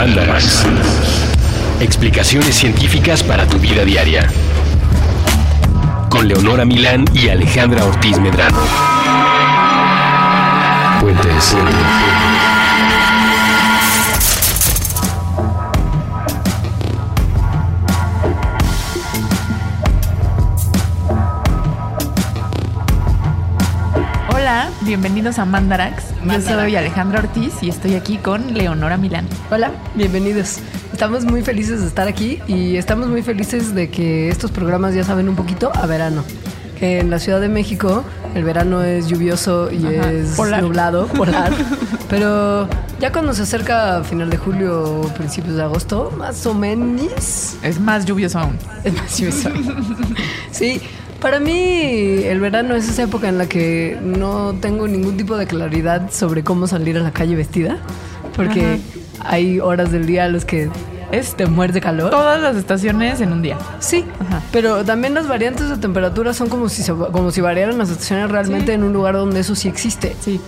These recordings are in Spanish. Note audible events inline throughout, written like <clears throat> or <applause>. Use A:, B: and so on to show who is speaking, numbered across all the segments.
A: Mandarax. Explicaciones científicas para tu vida diaria. Con Leonora Milán y Alejandra Ortiz Medrano. Puentes.
B: Hola, bienvenidos a Mandarax. Yo soy Alejandra Ortiz y estoy aquí con Leonora Milán.
C: Hola, bienvenidos. Estamos muy felices de estar aquí y estamos muy felices de que estos programas ya saben un poquito a verano. Que en la Ciudad de México el verano es lluvioso y
B: Ajá,
C: es
B: polar.
C: nublado, polar. <laughs> pero ya cuando se acerca final de julio o principios de agosto, más o menos,
B: Es más lluvioso aún.
C: es más lluvioso. <laughs> Sí, para mí el verano es esa época en la que no tengo ningún tipo de claridad sobre cómo salir a la calle vestida, porque hay horas del día a los que
B: Es
C: te muerde calor.
B: todas las estaciones en un día.
C: Sí,
B: Ajá.
C: pero también las variantes de temperatura son como si, como si variaran las estaciones realmente
B: Sí.
C: en un lugar donde eso sí existe.
B: Sí.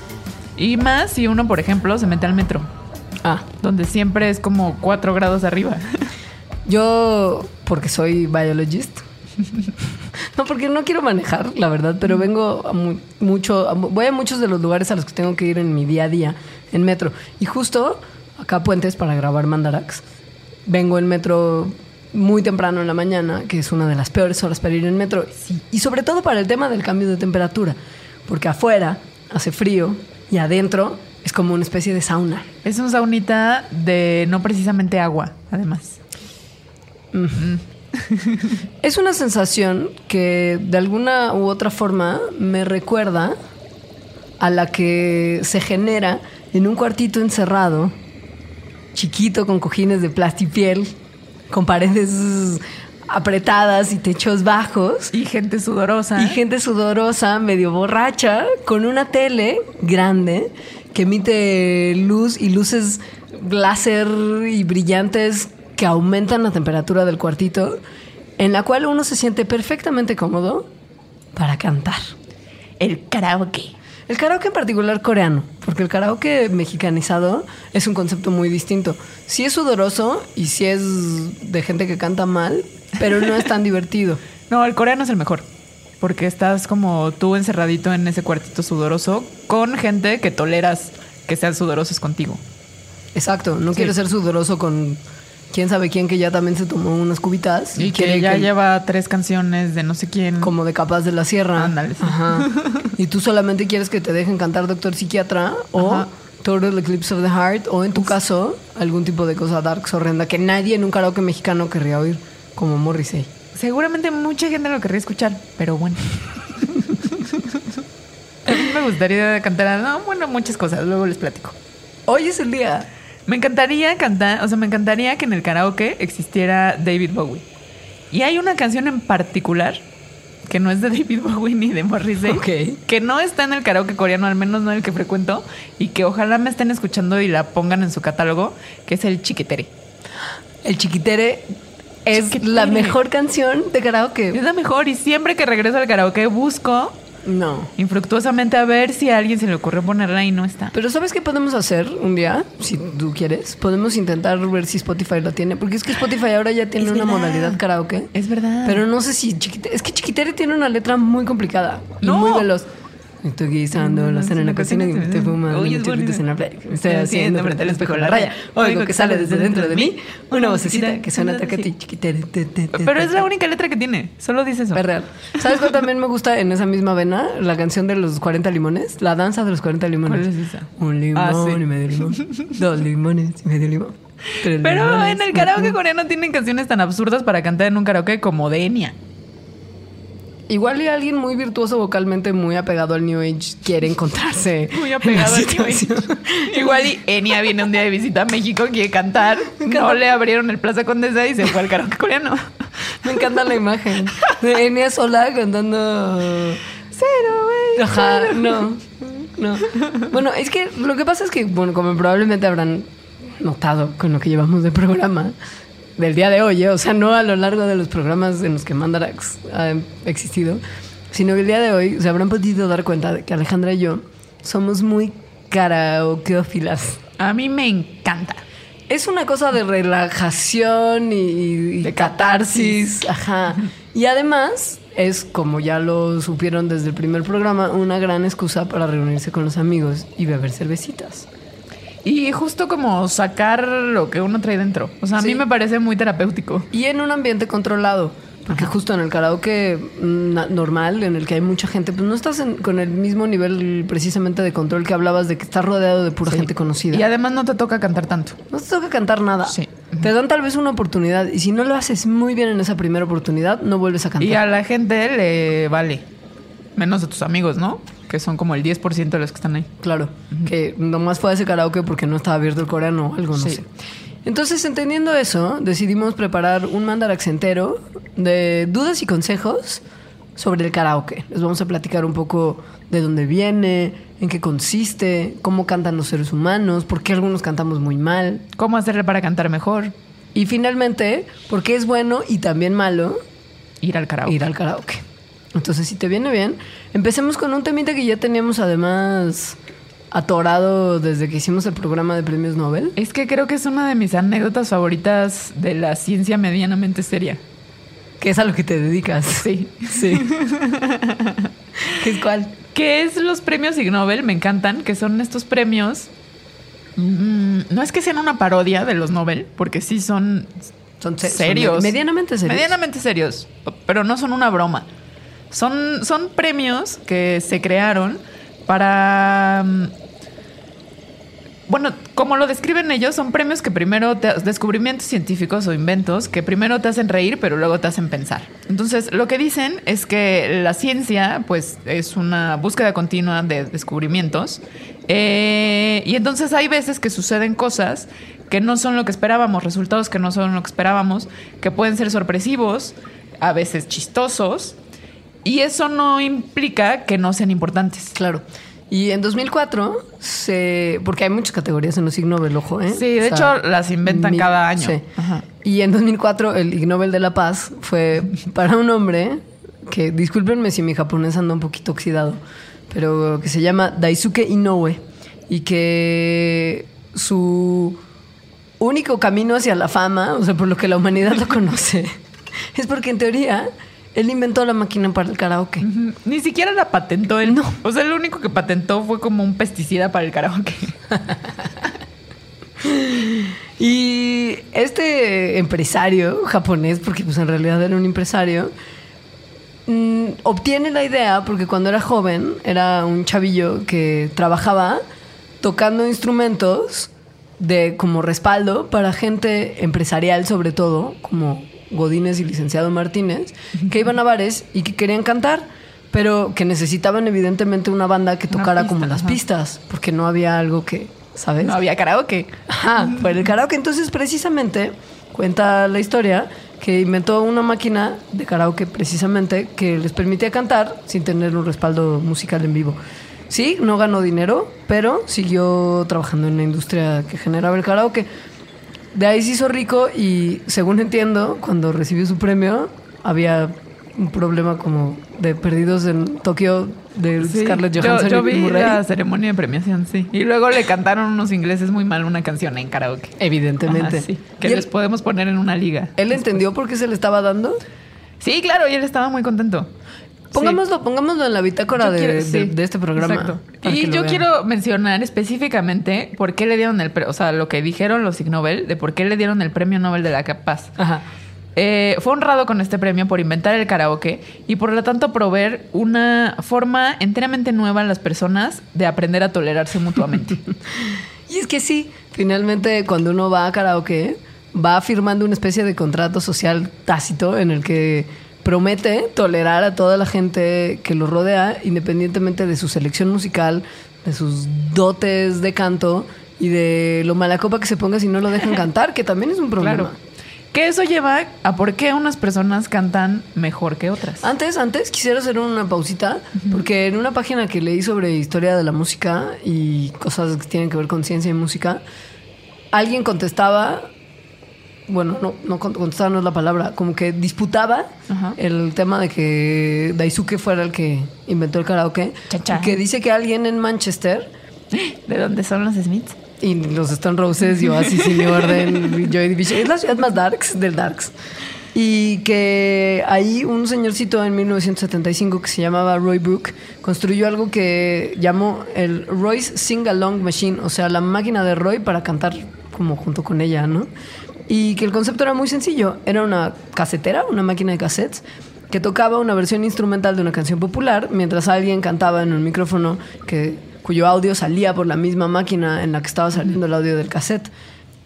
B: Y más si uno, por ejemplo, se mete al metro,
C: Ah,
B: donde siempre es como 4 grados arriba.
C: yo, porque soy biologist. <laughs> <laughs> No, porque no quiero manejar, la verdad, pero vengo a mu- mucho, a voy a muchos de los lugares a los que tengo que ir en mi día a día en metro. Y justo acá a Puentes para grabar Mandarax, vengo en metro muy temprano en la mañana, que es una de las peores horas para ir en metro. Y sobre todo para el tema del cambio de temperatura, porque afuera hace frío y adentro es como una especie de sauna.
B: Es un saunita de no precisamente agua, además. <laughs>
C: Es una sensación que de alguna u otra forma me recuerda a la que se genera en un cuartito encerrado, chiquito con cojines de plastipiel, con paredes apretadas y techos bajos.
B: Y gente sudorosa.
C: Y gente sudorosa, medio borracha, con una tele grande que emite luz y luces láser y brillantes que aumentan la temperatura del cuartito, en la cual uno se siente perfectamente cómodo para cantar.
B: El karaoke.
C: El karaoke en particular coreano, porque el karaoke mexicanizado es un concepto muy distinto. Sí es sudoroso y sí es de gente que canta mal, pero no es tan <laughs> divertido.
B: No, el coreano es el mejor. Porque estás como tú encerradito en ese cuartito sudoroso con gente que toleras que sean sudorosos contigo.
C: Exacto, no quiere ser sudoroso con quién sabe quién que ya también se tomó unas cubitas
B: Y que ya lleva tres canciones de no sé quién.
C: como de capas de la sierra.
B: Ándale, sí.
C: Ajá. <laughs> Y tú solamente quieres que te dejen cantar Doctor Psiquiatra o
B: Ajá.
C: Total Eclipse of the Heart o en tu caso algún tipo de cosa dark horrenda que nadie en un karaoke mexicano querría oír, como Morrissey.
B: Seguramente mucha gente lo querría escuchar, pero bueno. <laughs> A mí me gustaría cantar, no, bueno, muchas cosas, luego les platico.
C: Hoy es el día.
B: Me encantaría cantar, o sea, me encantaría que en el karaoke existiera David Bowie. Y hay una canción en particular que no es de David <laughs> Bowie ni de Morrissey,
C: Ok.
B: que no está en el karaoke coreano, al menos no el que frecuento, y que ojalá me estén escuchando y la pongan en su catálogo, que es el Chiquitere.
C: El Chiquitere es
B: Chiquitere.
C: la mejor canción de karaoke.
B: Es la mejor y siempre que regreso al karaoke busco
C: No.
B: infructuosamente a ver si a alguien se le ocurrió ponerla y no está.
C: Pero ¿sabes qué podemos hacer un día? Si tú quieres. Podemos intentar ver si Spotify lo tiene. Porque es que Spotify ahora ya tiene
B: Es
C: una
B: verdad.
C: modalidad karaoke.
B: Es verdad.
C: Pero no sé si Chiquitere... Es que Chiquitere tiene una letra muy complicada. Y muy veloz. Estoy guisando la cena en la cocina y me estoy fumando
B: Oye, es
C: en la playa. Me estoy haciendo frente al espejo la raya. Oigo que sale desde dentro de mí una vocecita que suena tacati
B: Pero es la única letra que tiene. Solo dice eso.
C: Es real. ¿Sabes cuál también me gusta en esa misma vena? La canción de los 40 limones. La danza de los 40 limones.
B: ¿Cuál es esa?
C: Un limón
B: Ah, sí.
C: y medio limón. <laughs> Dos limones y medio limón.
B: Pero en el karaoke
C: limón.
B: coreano tienen canciones tan absurdas para cantar en un karaoke como de Enya.
C: Igual y alguien muy virtuoso vocalmente, muy apegado al New Age, quiere encontrarse. <laughs>
B: Muy apegado
C: en
B: al New Age. <laughs> Igual y Enya viene un día de visita a México, quiere cantar. No le abrieron el Plaza Condesa y se fue al karaoke coreano.
C: Me encanta la imagen de Enya sola cantando.
B: Cero, güey.
C: Ajá, no. No. Bueno, es que lo que pasa es que, bueno, como probablemente habrán notado con lo que llevamos de programa del día de hoy, ¿eh? o sea, no a lo largo de los programas en los que Mandarax ha existido, sino que el día de hoy se habrán podido dar cuenta de que Alejandra y yo somos muy karaokeófilas.
B: A mí me encanta.
C: Es una cosa de relajación y, y
B: De
C: catarsis. Ajá. Y además es, como ya lo supieron desde el primer programa, una gran excusa para reunirse con los amigos y beber cervecitas.
B: Y justo como sacar lo que uno trae dentro. O sea, a
C: Sí.
B: mí me parece muy terapéutico.
C: Y en un ambiente controlado. Porque justo en el karaoke mm, normal, en el que hay mucha gente, pues no estás en- con el mismo nivel precisamente de control que hablabas de que estás rodeado de pura gente conocida.
B: Y además no te toca cantar tanto.
C: No te toca cantar nada.
B: Sí.
C: Te dan tal vez una oportunidad y si no lo haces muy bien en esa primera oportunidad, no vuelves a cantar.
B: Y a la gente le vale. Menos a tus amigos, ¿no? Que son como el 10% de los que están ahí.
C: Claro, que nomás fue a ese karaoke porque no estaba abierto el coreano o algo, no
B: Sí.
C: sé. Entonces, entendiendo eso, decidimos preparar un mandarax entero de dudas y consejos sobre el karaoke. Les vamos a platicar un poco de dónde viene, en qué consiste, cómo cantan los seres humanos, por qué algunos cantamos muy mal.
B: ¿Cómo hacerle para cantar mejor?
C: Y finalmente, por qué es bueno y también malo
B: Ir al karaoke.
C: ir al karaoke. Entonces, si te viene bien, empecemos con un temita que ya teníamos además atorado desde que hicimos el programa de premios Nobel.
B: Es que creo que es una de mis anécdotas favoritas de la ciencia medianamente seria.
C: Que es a lo que te dedicas.
B: Sí.
C: Sí. <laughs> ¿Qué es cuál?
B: Que es los premios Ig Nobel, me encantan, que son estos premios. mm, no es que sean una parodia de los Nobel, porque sí son
C: Son se- son
B: serios.
C: medianamente serios.
B: Medianamente serios, pero no son una broma. Son, son premios que se crearon para... mm, Bueno, como lo describen ellos, son premios que primero te descubrimientos científicos o inventos que primero te hacen reír, pero luego te hacen pensar. Entonces, lo que dicen es que la ciencia, pues, es una búsqueda continua de descubrimientos. Eh, y entonces hay veces que suceden cosas que no son lo que esperábamos, resultados que no son lo que esperábamos, que pueden ser sorpresivos, a veces chistosos, y eso no implica que no sean importantes.
C: Claro. Y en 2004, se, porque hay muchas categorías en los Ig Nobel, ojo, ¿eh?
B: Sí, de hecho, las inventan cada año.
C: Sí.
B: Ajá.
C: Y en 2004, el Ig Nobel de la Paz fue para un hombre que, discúlpenme si mi japonés anda un poquito oxidado, pero que se llama Daisuke Inoue y que su único camino hacia la fama, o sea, por lo que la humanidad lo <laughs> conoce, es porque en teoría él inventó la máquina para el karaoke.
B: Ni siquiera la patentó él. No. O sea, lo único que patentó fue como un pesticida para el karaoke. <laughs>
C: Y este empresario japonés, porque pues en realidad era un empresario, mm, obtiene la idea porque cuando era joven era un chavillo que trabajaba tocando instrumentos de como respaldo para gente empresarial sobre todo, como Godínez y licenciado Martínez, que iban a bares y que querían cantar, pero que necesitaban evidentemente una banda que tocara
B: pista,
C: como las
B: ajá.
C: pistas, porque no había algo que, ¿sabes?
B: No había karaoke.
C: Ajá, por el karaoke. Entonces, precisamente, cuenta la historia que inventó una máquina de karaoke precisamente que les permitía cantar sin tener un respaldo musical en vivo. Sí, no ganó dinero, pero siguió trabajando en la industria que generaba el karaoke. De ahí se hizo rico y, según entiendo, cuando recibió su premio, había un problema como de perdidos en Tokio de
B: Sí,
C: Scarlett
B: yo-
C: Johansson
B: yo,
C: y
B: vi
C: Murray.
B: la ceremonia de premiación, sí. Y luego le cantaron unos ingleses muy mal una canción en karaoke.
C: Evidentemente.
B: Ajá, sí. Que les
C: él-
B: podemos poner en una liga.
C: ¿Él entendió por qué se le estaba dando?
B: Sí, claro, y él estaba muy contento.
C: Pongámoslo, pongámoslo en la bitácora de,
B: quiero-
C: de-
B: sí,
C: de este programa.
B: exacto. Y yo
C: vean.
B: quiero mencionar específicamente por qué le dieron el premio, o sea, lo que dijeron los Ig Nobel, de por qué le dieron el premio Nobel de la Paz.
C: Ajá.
B: Eh, fue honrado con este premio por inventar el karaoke y por lo tanto proveer una forma enteramente nueva a las personas de aprender a tolerarse mutuamente. <laughs>
C: Y es que sí, finalmente cuando uno va a karaoke, va firmando una especie de contrato social tácito en el que promete tolerar a toda la gente que lo rodea, independientemente de su selección musical, de sus dotes de canto y de lo mala copa que se ponga si no lo dejan <laughs> cantar, que también es un problema.
B: claro. Que eso lleva a por qué unas personas cantan mejor que otras.
C: Antes, antes quisiera hacer una pausita, porque en una página que leí sobre historia de la música y cosas que tienen que ver con ciencia y música, alguien contestaba, bueno, no, no cont- contestaba no es la palabra, como que disputaba
B: Ajá.
C: el tema de que Daisuke fuera el que inventó el karaoke,
B: Cha, cha.
C: que dice que alguien en Manchester
B: ¿De dónde son los Smiths?
C: Y los Stone Roses y Oasis sin orden, Joy Division. Es la ciudad más darks del darks. Y que ahí un señorcito en 1975 que se llamaba Roy Brook construyó algo que llamó el Roy's Sing Along Machine, o sea, la máquina de Roy para cantar como junto con ella, ¿no? Y que el concepto era muy sencillo. Era una casetera, una máquina de cassettes, que tocaba una versión instrumental de una canción popular mientras alguien cantaba en un micrófono que, cuyo audio salía por la misma máquina en la que estaba saliendo el audio del cassette.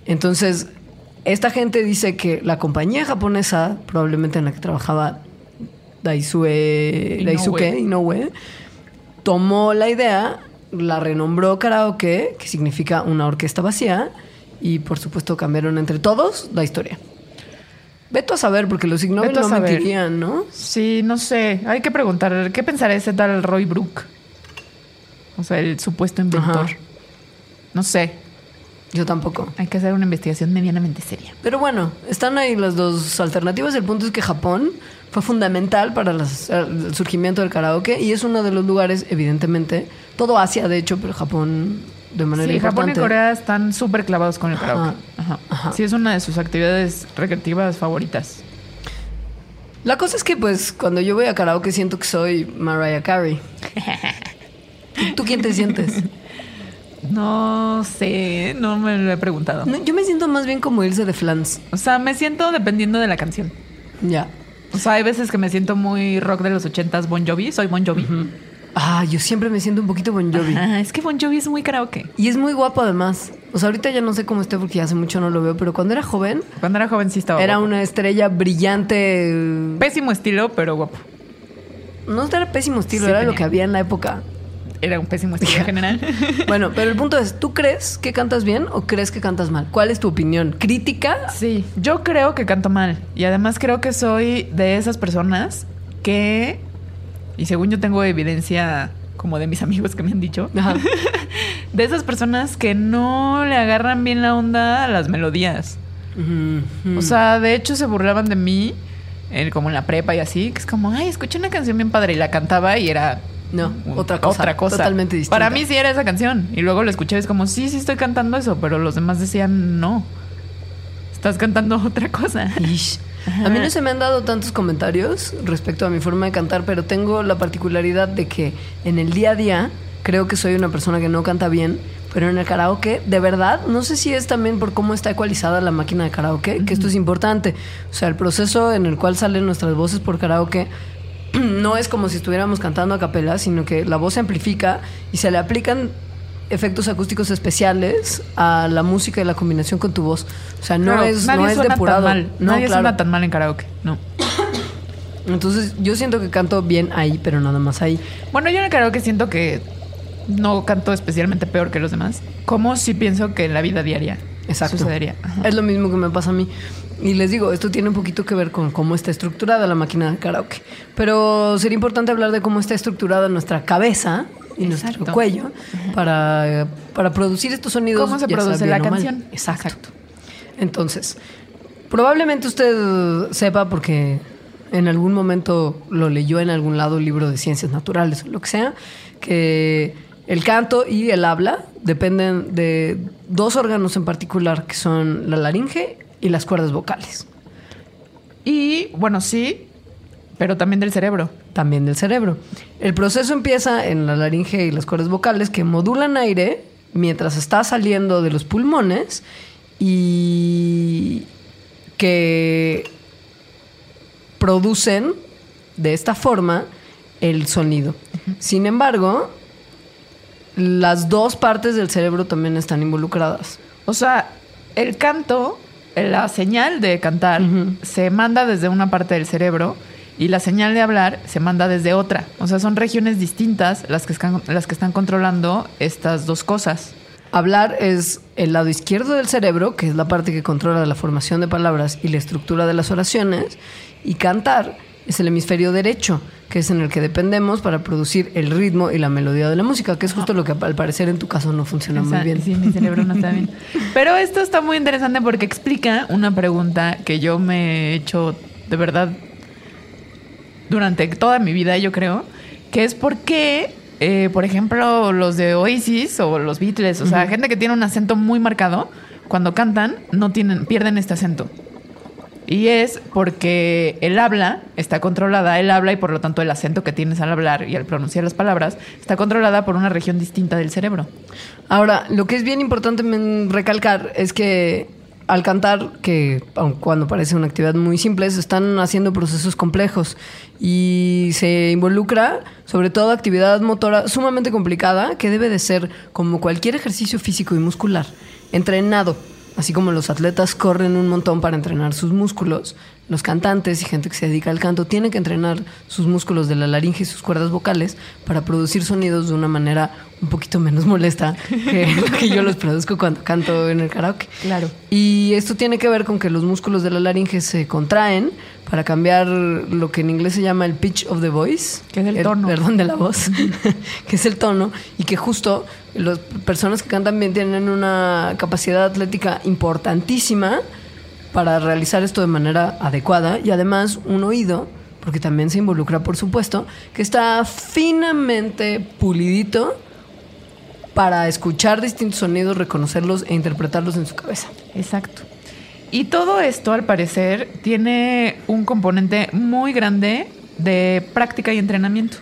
C: Entonces, esta gente dice que la compañía japonesa, probablemente en la que trabajaba Daisue,
B: Inoue.
C: Daisuke Inoue, tomó la idea, la renombró karaoke, que significa una orquesta vacía, y por supuesto cambiaron entre todos la historia. Veto a saber, porque los Ig Nobel
B: Veto a
C: no
B: saber.
C: mentirían, ¿no?
B: Sí, no sé. Hay que preguntar, ¿qué pensará ese tal Roy Brook? O sea, el supuesto inventor.
C: Ajá.
B: No sé.
C: Yo tampoco.
B: Hay que hacer una investigación medianamente seria.
C: Pero bueno, están ahí las dos alternativas. El punto es que Japón fue fundamental para las- el surgimiento del karaoke y es uno de los lugares, evidentemente, todo Asia, de hecho, pero Japón de manera
B: Sí, Japón y. Corea están súper clavados con el karaoke. Ajá.
C: Ajá.
B: Sí, es una de sus actividades recreativas favoritas.
C: La cosa es que, pues, cuando yo voy a karaoke siento que soy Mariah Carey. <laughs> ¿Tú quién te sientes?
B: No sé, no me lo he preguntado.
C: No, yo me siento más bien como irse de flans.
B: O sea, me siento dependiendo de la canción.
C: Ya.
B: O sea, hay veces que me siento muy rock de los ochentas, Bon Jovi, soy Bon Jovi.
C: Ah, yo siempre me siento un poquito Bon Jovi.
B: Ah, es que Bon Jovi es muy karaoke.
C: Y es muy guapo además. O sea, ahorita ya no sé cómo esté porque hace mucho no lo veo, pero cuando era joven
B: Cuando era joven sí estaba
C: era
B: guapo.
C: una estrella brillante.
B: Pésimo estilo, pero guapo.
C: No era pésimo estilo,
B: Sí,
C: era lo que había en la época.
B: Era un pésimo estilo en <laughs> general. <laughs>
C: Bueno, pero el punto es, ¿tú crees que cantas bien o crees que cantas mal? ¿Cuál es tu opinión? ¿Crítica?
B: Sí, yo creo que canto mal. Y además creo que soy de esas personas que, y según yo tengo evidencia como de mis amigos que me han dicho,
C: Ajá. <laughs>
B: de esas personas que no le agarran bien la onda a las melodías. O sea, de hecho se burlaban de mí, eh, como en la prepa y así, que es como, ay, escuché una canción bien padre y la cantaba y era...
C: No,
B: un-
C: otra cosa,
B: Otra cosa.
C: totalmente distinta.
B: Para mí sí era esa canción. Y luego lo escuché y es como, sí, sí estoy cantando eso, pero los demás decían, no. Estás cantando <laughs> otra cosa.
C: Ish. A mí no se me han dado tantos comentarios respecto a mi forma de cantar, pero tengo la particularidad de que en el día a día creo que soy una persona que no canta bien, pero en el karaoke, de verdad, no sé si es también por cómo está ecualizada la máquina de karaoke, que esto es importante. O sea, el proceso en el cual salen nuestras voces por karaoke <clears throat> no es como si estuviéramos cantando a capela, sino que la voz se amplifica y se le aplican efectos acústicos especiales a la música y la combinación con tu voz. O sea, no
B: Claro,
C: es,
B: nadie
C: no es
B: suena
C: depurado.
B: Tan mal.
C: No,
B: nadie
C: claro.
B: suena tan mal en karaoke. No.
C: Entonces, yo siento que canto bien ahí, pero nada más ahí.
B: Bueno, yo en el karaoke siento que no canto especialmente peor que los demás. Como si pienso que en la vida diaria
C: Exacto.
B: sucedería. Ajá.
C: Es lo mismo que me pasa a mí. Y les digo, esto tiene un poquito que ver con cómo está estructurada la máquina de karaoke. Pero sería importante hablar de cómo está estructurada nuestra cabeza y nuestro cuello para, para producir estos sonidos.
B: ¿Cómo se
C: sea
B: produce la canción?
C: Exacto. Entonces, probablemente usted sepa porque en algún momento lo leyó en algún lado, un libro de ciencias naturales o lo que sea, que el canto y el habla dependen de dos órganos en particular, que son la laringe y las cuerdas vocales,
B: Y bueno, sí, pero también del cerebro.
C: También del cerebro. El proceso empieza en la laringe y las cuerdas vocales que modulan aire mientras está saliendo de los pulmones y que producen de esta forma el sonido. Sin embargo, las dos partes del cerebro también están involucradas.
B: O sea, el canto, la señal de cantar, se manda desde una parte del cerebro y la señal de hablar se manda desde otra. O sea, son regiones distintas las que están, las que están controlando estas dos cosas.
C: Hablar es el lado izquierdo del cerebro, que es la parte que controla la formación de palabras y la estructura de las oraciones, y cantar es el hemisferio derecho, que es en el que dependemos para producir el ritmo y la melodía de la música, que es justo lo que al parecer en tu caso no funciona
B: O sea,
C: muy bien.
B: Sí, mi cerebro no está bien. <laughs> Pero esto está muy interesante porque explica una pregunta que yo me he hecho de verdad durante toda mi vida, yo creo, que es por qué eh, por ejemplo, los de Oasis o los Beatles, o sea, gente que tiene un acento muy marcado, cuando cantan no tienen, pierden este acento. Y es porque el habla está controlada, el habla y por lo tanto el acento que tienes al hablar y al pronunciar las palabras está controlada por una región distinta del cerebro.
C: Ahora, lo que es bien importante recalcar es que al cantar, que cuando parece una actividad muy simple, se están haciendo procesos complejos y se involucra sobre todo actividad motora sumamente complicada que debe de ser como cualquier ejercicio físico y muscular, entrenado. Así como los atletas corren un montón para entrenar sus músculos, los cantantes y gente que se dedica al canto tienen que entrenar sus músculos de la laringe y sus cuerdas vocales para producir sonidos de una manera un poquito menos <laughs> molesta que lo que yo los produzco cuando canto en el karaoke.
B: Claro.
C: Y esto tiene que ver con que los músculos de la laringe se contraen para cambiar lo que en inglés se llama el pitch of the voice.
B: Que es el tono.
C: Perdón, de la voz. <laughs> que es el tono. Y que justo las personas que cantan bien tienen una capacidad atlética importantísima para realizar esto de manera adecuada. Y además un oído, porque también se involucra, por supuesto, que está finamente pulidito para escuchar distintos sonidos, reconocerlos e interpretarlos en su cabeza.
B: Exacto. Y todo esto, al parecer, tiene un componente muy grande de práctica y entrenamiento.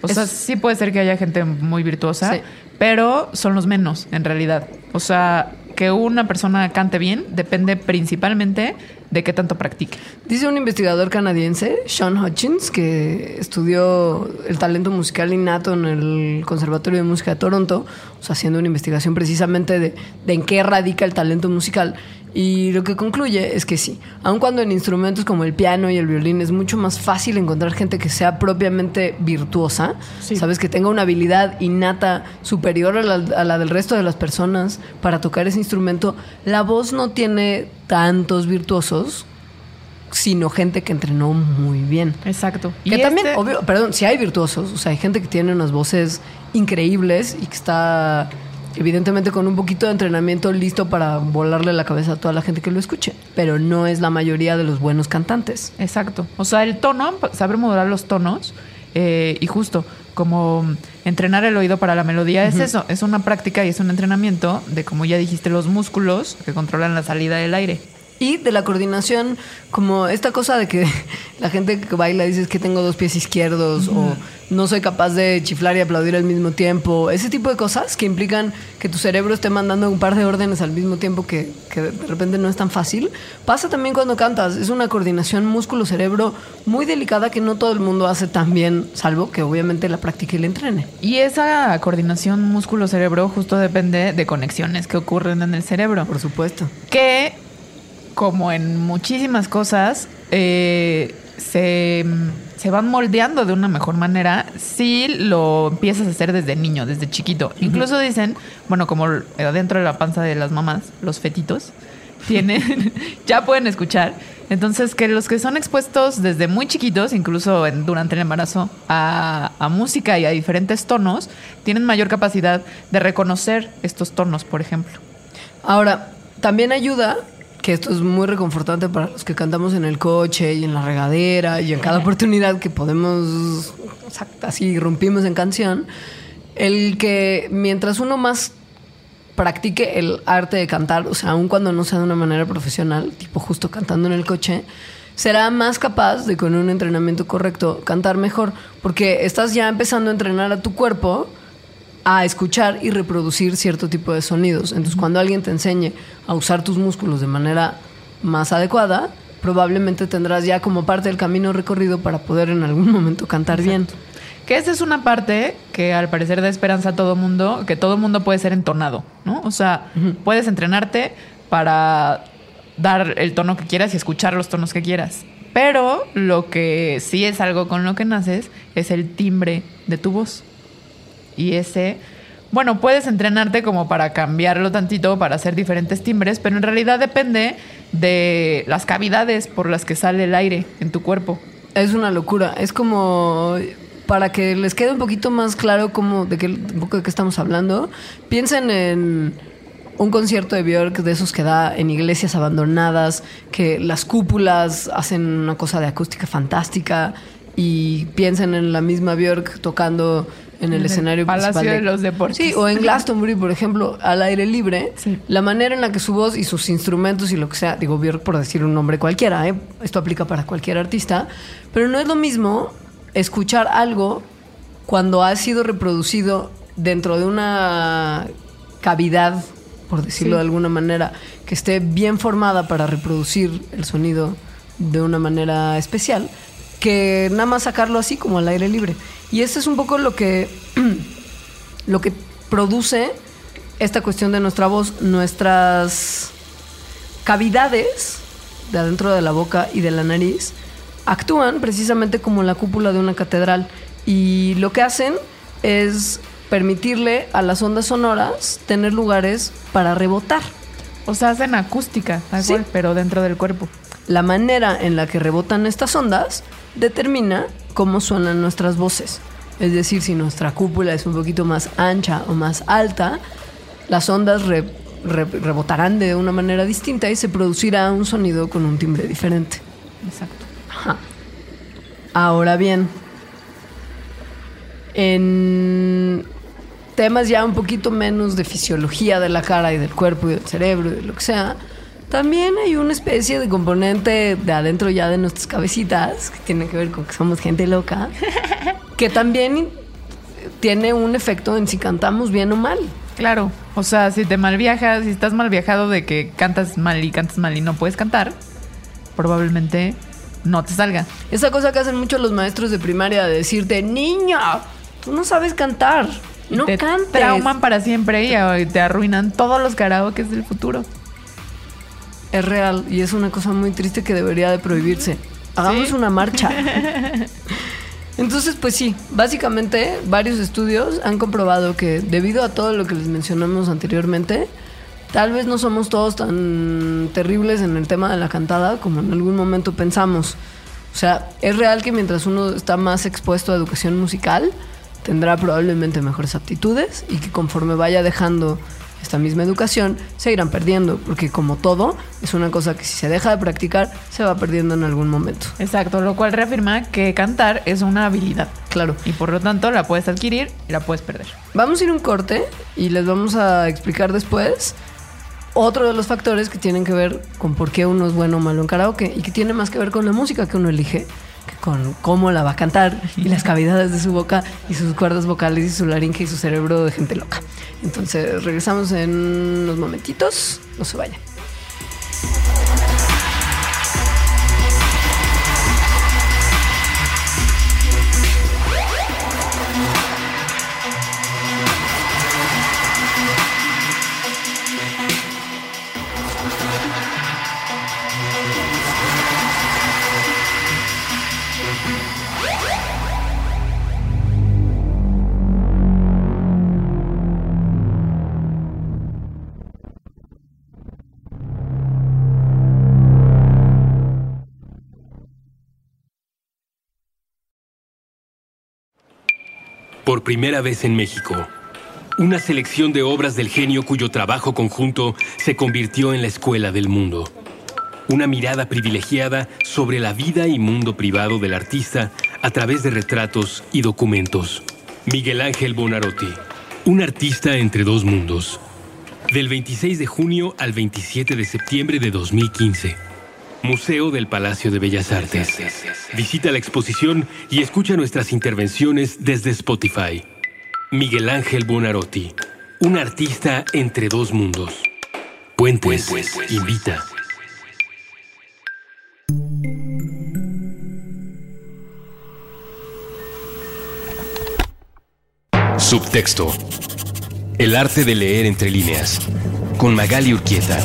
B: O sea, sí puede ser que haya gente muy virtuosa,
C: Sí.
B: pero son los menos, en realidad. O sea, que una persona cante bien depende principalmente de qué tanto practique.
C: Dice un investigador canadiense, Sean Hutchins, que estudió el talento musical innato en el Conservatorio de Música de Toronto, haciendo una investigación precisamente de en qué radica el talento musical. Y lo que concluye es que sí, aun cuando en instrumentos como el piano y el violín es mucho más fácil encontrar gente que sea propiamente virtuosa,
B: Sí.
C: sabes que tenga una habilidad innata superior a la, a la del resto de las personas para tocar ese instrumento, la voz no tiene tantos virtuosos sino gente que entrenó muy bien.
B: Exacto.
C: Que también, obvio, perdón, sí hay virtuosos, o sea, hay gente que tiene unas voces increíbles y que está evidentemente con un poquito de entrenamiento listo para volarle la cabeza a toda la gente que lo escuche, pero no es la mayoría de los buenos cantantes.
B: Exacto. O sea, el tono, saber modular los tonos eh, y justo como entrenar el oído para la melodía es eso, es una práctica y es un entrenamiento de, como ya dijiste, los músculos que controlan la salida del aire.
C: Y de la coordinación, como esta cosa de que <laughs> la gente que baila dice que tengo dos pies izquierdos o no soy capaz de chiflar y aplaudir al mismo tiempo. Ese tipo de cosas que implican que tu cerebro esté mandando un par de órdenes al mismo tiempo que, que de repente no es tan fácil. Pasa también cuando cantas. Es una coordinación músculo-cerebro muy delicada que no todo el mundo hace tan bien, salvo que obviamente la practique y la entrene.
B: Y esa coordinación músculo-cerebro justo depende de conexiones que ocurren en el cerebro.
C: Por supuesto.
B: que, como en muchísimas cosas, eh, se, se van moldeando de una mejor manera si lo empiezas a hacer desde niño, desde chiquito. Incluso dicen, bueno, como dentro de la panza de las mamás, los fetitos, tienen, <laughs> ya pueden escuchar. Entonces, que los que son expuestos desde muy chiquitos, incluso en- durante el embarazo, a, a música y a diferentes tonos, tienen mayor capacidad de reconocer estos tonos, por ejemplo.
C: Ahora, también ayuda, que esto es muy reconfortante para los que cantamos en el coche y en la regadera y en cada oportunidad que podemos, así irrumpimos en canción, el que mientras uno más practique el arte de cantar, o sea, aun cuando no sea de una manera profesional, tipo justo cantando en el coche, será más capaz de con un entrenamiento correcto cantar mejor, porque estás ya empezando a entrenar a tu cuerpo a escuchar y reproducir cierto tipo de sonidos. Entonces, cuando alguien te enseñe a usar tus músculos de manera más adecuada, probablemente tendrás ya como parte del camino recorrido para poder en algún momento cantar bien.
B: Que esa es una parte que al parecer da esperanza a todo mundo, que todo mundo puede ser entonado, ¿no? O sea, puedes entrenarte para dar el tono que quieras y escuchar los tonos que quieras. Pero lo que sí es algo con lo que naces es el timbre de tu voz. Y ese, bueno, puedes entrenarte como para cambiarlo tantito, para hacer diferentes timbres, pero en realidad depende de las cavidades por las que sale el aire en tu cuerpo.
C: Es una locura. Es como para que les quede un poquito más claro cómo, de qué, un poco de qué estamos hablando. Piensen en un concierto de Björk de esos que da en iglesias abandonadas, que las cúpulas hacen una cosa de acústica fantástica y piensen en la misma Björk tocando en el
B: En el
C: escenario
B: Palacio
C: principal
B: de los Deportes.
C: Sí, o en Glastonbury, por ejemplo, al aire libre,
B: Sí.
C: la manera en la que su voz y sus instrumentos y lo que sea, digo, Björk por decir un nombre cualquiera, ¿eh? esto aplica para cualquier artista, pero no es lo mismo escuchar algo cuando ha sido reproducido dentro de una cavidad, por decirlo
B: Sí.
C: de alguna manera, que esté bien formada para reproducir el sonido de una manera especial, que nada más sacarlo así como al aire libre. Y esto es un poco lo que <clears throat> lo que produce esta cuestión de nuestra voz, nuestras cavidades de adentro de la boca y de la nariz actúan precisamente como la cúpula de una catedral y lo que hacen es permitirle a las ondas sonoras tener lugares para rebotar.
B: O sea, hacen acústica, tal
C: Sí.
B: cual, pero dentro del cuerpo.
C: La manera en la que rebotan estas ondas determina cómo suenan nuestras voces. Es decir, si nuestra cúpula es un poquito más ancha o más alta, las ondas re- re- rebotarán de una manera distinta y se producirá un sonido con un timbre diferente.
B: Exacto.
C: Ajá. Ahora bien, en temas ya un poquito menos de fisiología de la cara y del cuerpo y del cerebro y de lo que sea, también hay una especie de componente de adentro ya de nuestras cabecitas que tiene que ver con que somos gente loca, <laughs> que también tiene un efecto en si cantamos bien o mal.
B: Claro. O sea, si te mal viajas, si estás mal viajado de que cantas mal y cantas mal y no puedes cantar, probablemente no te salga.
C: Esa cosa que hacen muchos los maestros de primaria de decirte, niño, tú no sabes cantar, no
B: te
C: cantes.
B: trauman para siempre y te arruinan todos los karaokes del futuro.
C: Es real y es una cosa muy triste que debería de prohibirse. Hagamos
B: Sí.
C: una marcha. <laughs> Entonces, pues sí, básicamente varios estudios han comprobado que debido a todo lo que les mencionamos anteriormente, tal vez no somos todos tan terribles en el tema de la cantada como en algún momento pensamos. O sea, es real que mientras uno está más expuesto a educación musical, tendrá probablemente mejores aptitudes y que conforme vaya dejando esta misma educación, se irán perdiendo, porque como todo, es una cosa que si se deja de practicar, se va perdiendo en algún momento.
B: Exacto, lo cual reafirma que cantar es una habilidad.
C: Claro.
B: Y por lo tanto la puedes adquirir y la puedes perder.
C: Vamos a ir un corte y les vamos a explicar después otro de los factores que tienen que ver con por qué uno es bueno o malo en karaoke y que tiene más que ver con la música que uno elige con cómo la va a cantar y las cavidades de su boca y sus cuerdas vocales y su laringe y su cerebro de gente loca. Entonces regresamos en unos momentitos, no se vayan.
A: Primera vez en México, una selección de obras del genio cuyo trabajo conjunto se convirtió en la escuela del mundo. Una mirada privilegiada sobre la vida y mundo privado del artista a través de retratos y documentos. Miguel Ángel Bonarotti, un artista entre dos mundos. Del 26 de junio al 27 de septiembre de 2015. Museo del Palacio de Bellas Artes. Visita la exposición y escucha nuestras intervenciones desde Spotify. Miguel Ángel Bonarotti, un artista entre dos mundos. Puentes, invita. Subtexto. El arte de leer entre líneas. Con Magali Urquieta.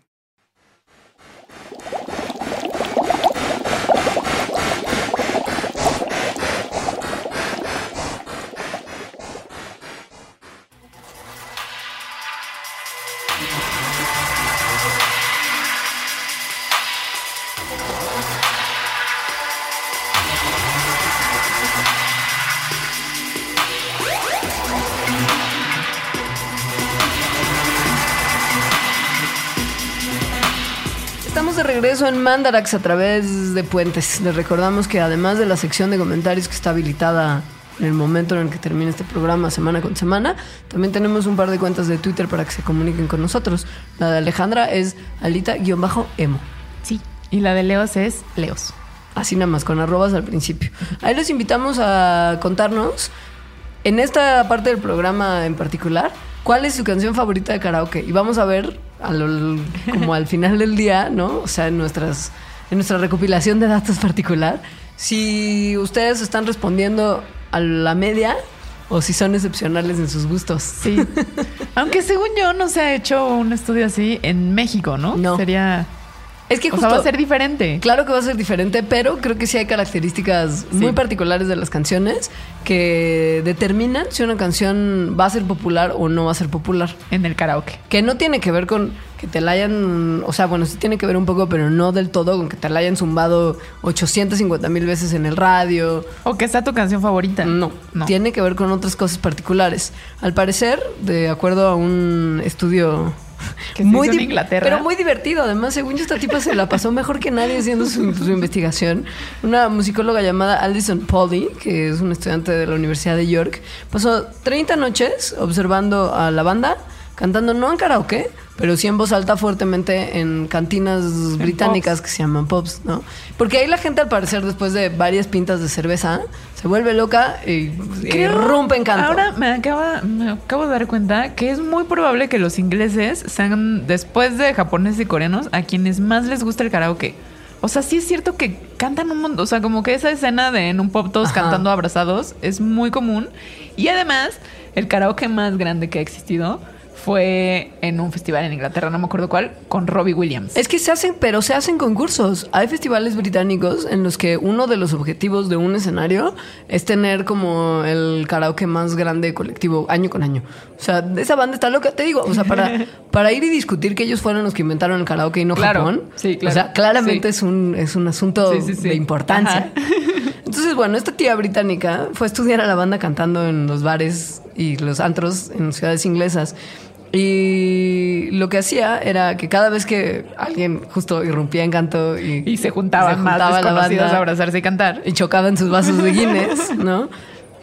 C: Regreso en Mandarax a través de puentes. Les recordamos que además de la sección de comentarios que está habilitada en el momento en el que termine este programa semana con semana, también tenemos un par de cuentas de Twitter para que se comuniquen con nosotros. La de Alejandra es alita-emo.
B: Sí. Y la de Leos es Leos.
C: Así nada más, con arrobas al principio. Ahí los invitamos a contarnos, en esta parte del programa en particular, cuál es su canción favorita de karaoke. Y vamos a ver, como al final del día, ¿no? O sea, en, nuestras, en nuestra recopilación de datos particular, si ustedes están respondiendo a la media o si son excepcionales en sus gustos.
B: Sí. Aunque según yo no se ha hecho un estudio así en México, ¿no?
C: No.
B: Sería...
C: Es que
B: O
C: justo...
B: sea, va a ser diferente.
C: Claro que va a ser diferente, pero creo que sí hay características muy particulares de las canciones que determinan si una canción va a ser popular o no va a ser popular.
B: En el karaoke.
C: Que no tiene que ver con que te la hayan, o sea, bueno, sí tiene que ver un poco, pero no del todo, con que te la hayan zumbado 850 mil veces en el radio.
B: O que sea tu canción favorita.
C: No,
B: No.
C: tiene que ver con otras cosas particulares. Al parecer, de acuerdo a un estudio <laughs>
B: Que hizo en Inglaterra.
C: pero muy divertido. Además, según yo, esta tipa se la pasó mejor que nadie haciendo su, su investigación. Una musicóloga llamada Alison Polly, que es una estudiante de la Universidad de York, pasó 30 noches observando a la banda cantando no en karaoke, pero sí en voz alta fuertemente en cantinas británicas que se llaman pubs, ¿no? Porque ahí la gente, al parecer, después de varias pintas de cerveza, se vuelve loca y
B: Creo-
C: rompe en canto.
B: Ahora me, acaba, me acabo de dar cuenta que es muy probable que los ingleses sean, después de japoneses y coreanos, a quienes más les gusta el karaoke. O sea, sí es cierto que cantan un montón. O sea, como que esa escena de en un pop todos
C: Ajá.
B: cantando abrazados es muy común. Y además, el karaoke más grande que ha existido fue en un festival en Inglaterra, no me acuerdo cuál, con Robbie Williams.
C: Es que se hacen, pero se hacen concursos. Hay festivales británicos en los que uno de los objetivos de un escenario es tener como el karaoke más grande colectivo año con año. O sea, esa banda está loca, te digo. O sea, para, <laughs> para ir y discutir que ellos fueron los que inventaron el karaoke y no
B: Claro,
C: Japón.
B: sí, claro.
C: O sea, claramente
B: Sí.
C: es, un, es un asunto
B: Sí, sí, sí.
C: de importancia.
B: Ajá. <laughs>
C: Entonces, bueno, esta tía británica fue a estudiar a la banda cantando en los bares y los antros en ciudades inglesas. Y lo que hacía era que cada vez que alguien justo irrumpía en canto y,
B: Y se juntaban
C: se
B: más
C: juntaba la
B: desconocidos
C: banda
B: a abrazarse y cantar.
C: y chocaban sus vasos de <laughs> Guinness, ¿no?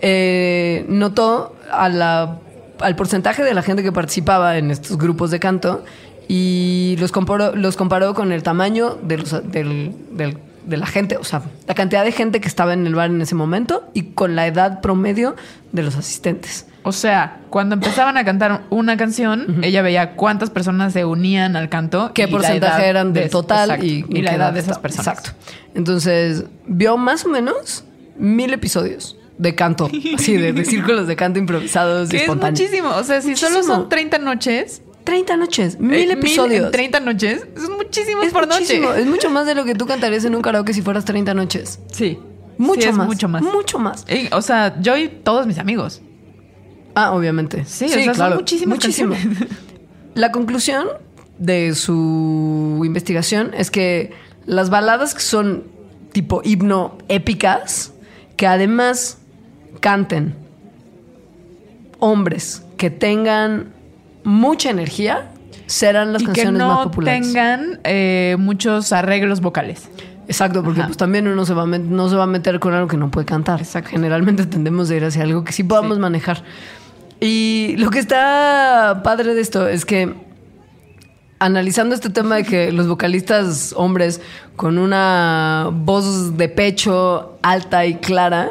C: Eh, notó a la- al porcentaje de la gente que participaba en estos grupos de canto y los comparó, los comparó con el tamaño de, los- del- del- de la gente, o sea, la cantidad de gente que estaba en el bar en ese momento y con la edad promedio de los asistentes.
B: O sea, cuando empezaban a cantar una canción, ella veía cuántas personas se unían al canto.
C: qué porcentaje eran del
B: de-
C: total
B: exacto,
C: y,
B: y la edad de esas personas.
C: Exacto. Entonces, vio más o menos mil episodios de canto, <laughs> así de, de círculos de canto improvisados y
B: Que es
C: espontáneos.
B: muchísimo. O sea, si solo son 30 noches.
C: 30 noches, mil
B: eh,
C: episodios.
B: en 30 noches. Es muchísimo
C: es
B: por
C: muchísimo,
B: noche.
C: Es mucho más de lo que tú cantarías en un karaoke si fueras 30 noches.
B: Sí.
C: Mucho
B: Sí,
C: más.
B: Mucho más.
C: Mucho más.
B: Eh, o sea, yo y todos mis amigos.
C: Ah, obviamente.
B: Sí, o sea, son muchísimas
C: muchísimo. La conclusión de su investigación es que las baladas que son tipo himno épicas, que además canten hombres que tengan mucha energía, serán las
B: y que
C: canciones más
B: no
C: populares.
B: tengan eh, muchos arreglos vocales.
C: Exacto, porque
B: Ajá.
C: pues también uno se va a no se va a meter con algo que no puede cantar.
B: Exacto.
C: Generalmente tendemos a ir hacia algo que sí podamos
B: Sí.
C: manejar. Y lo que está padre de esto es que analizando este tema de que los vocalistas hombres con una voz de pecho alta y clara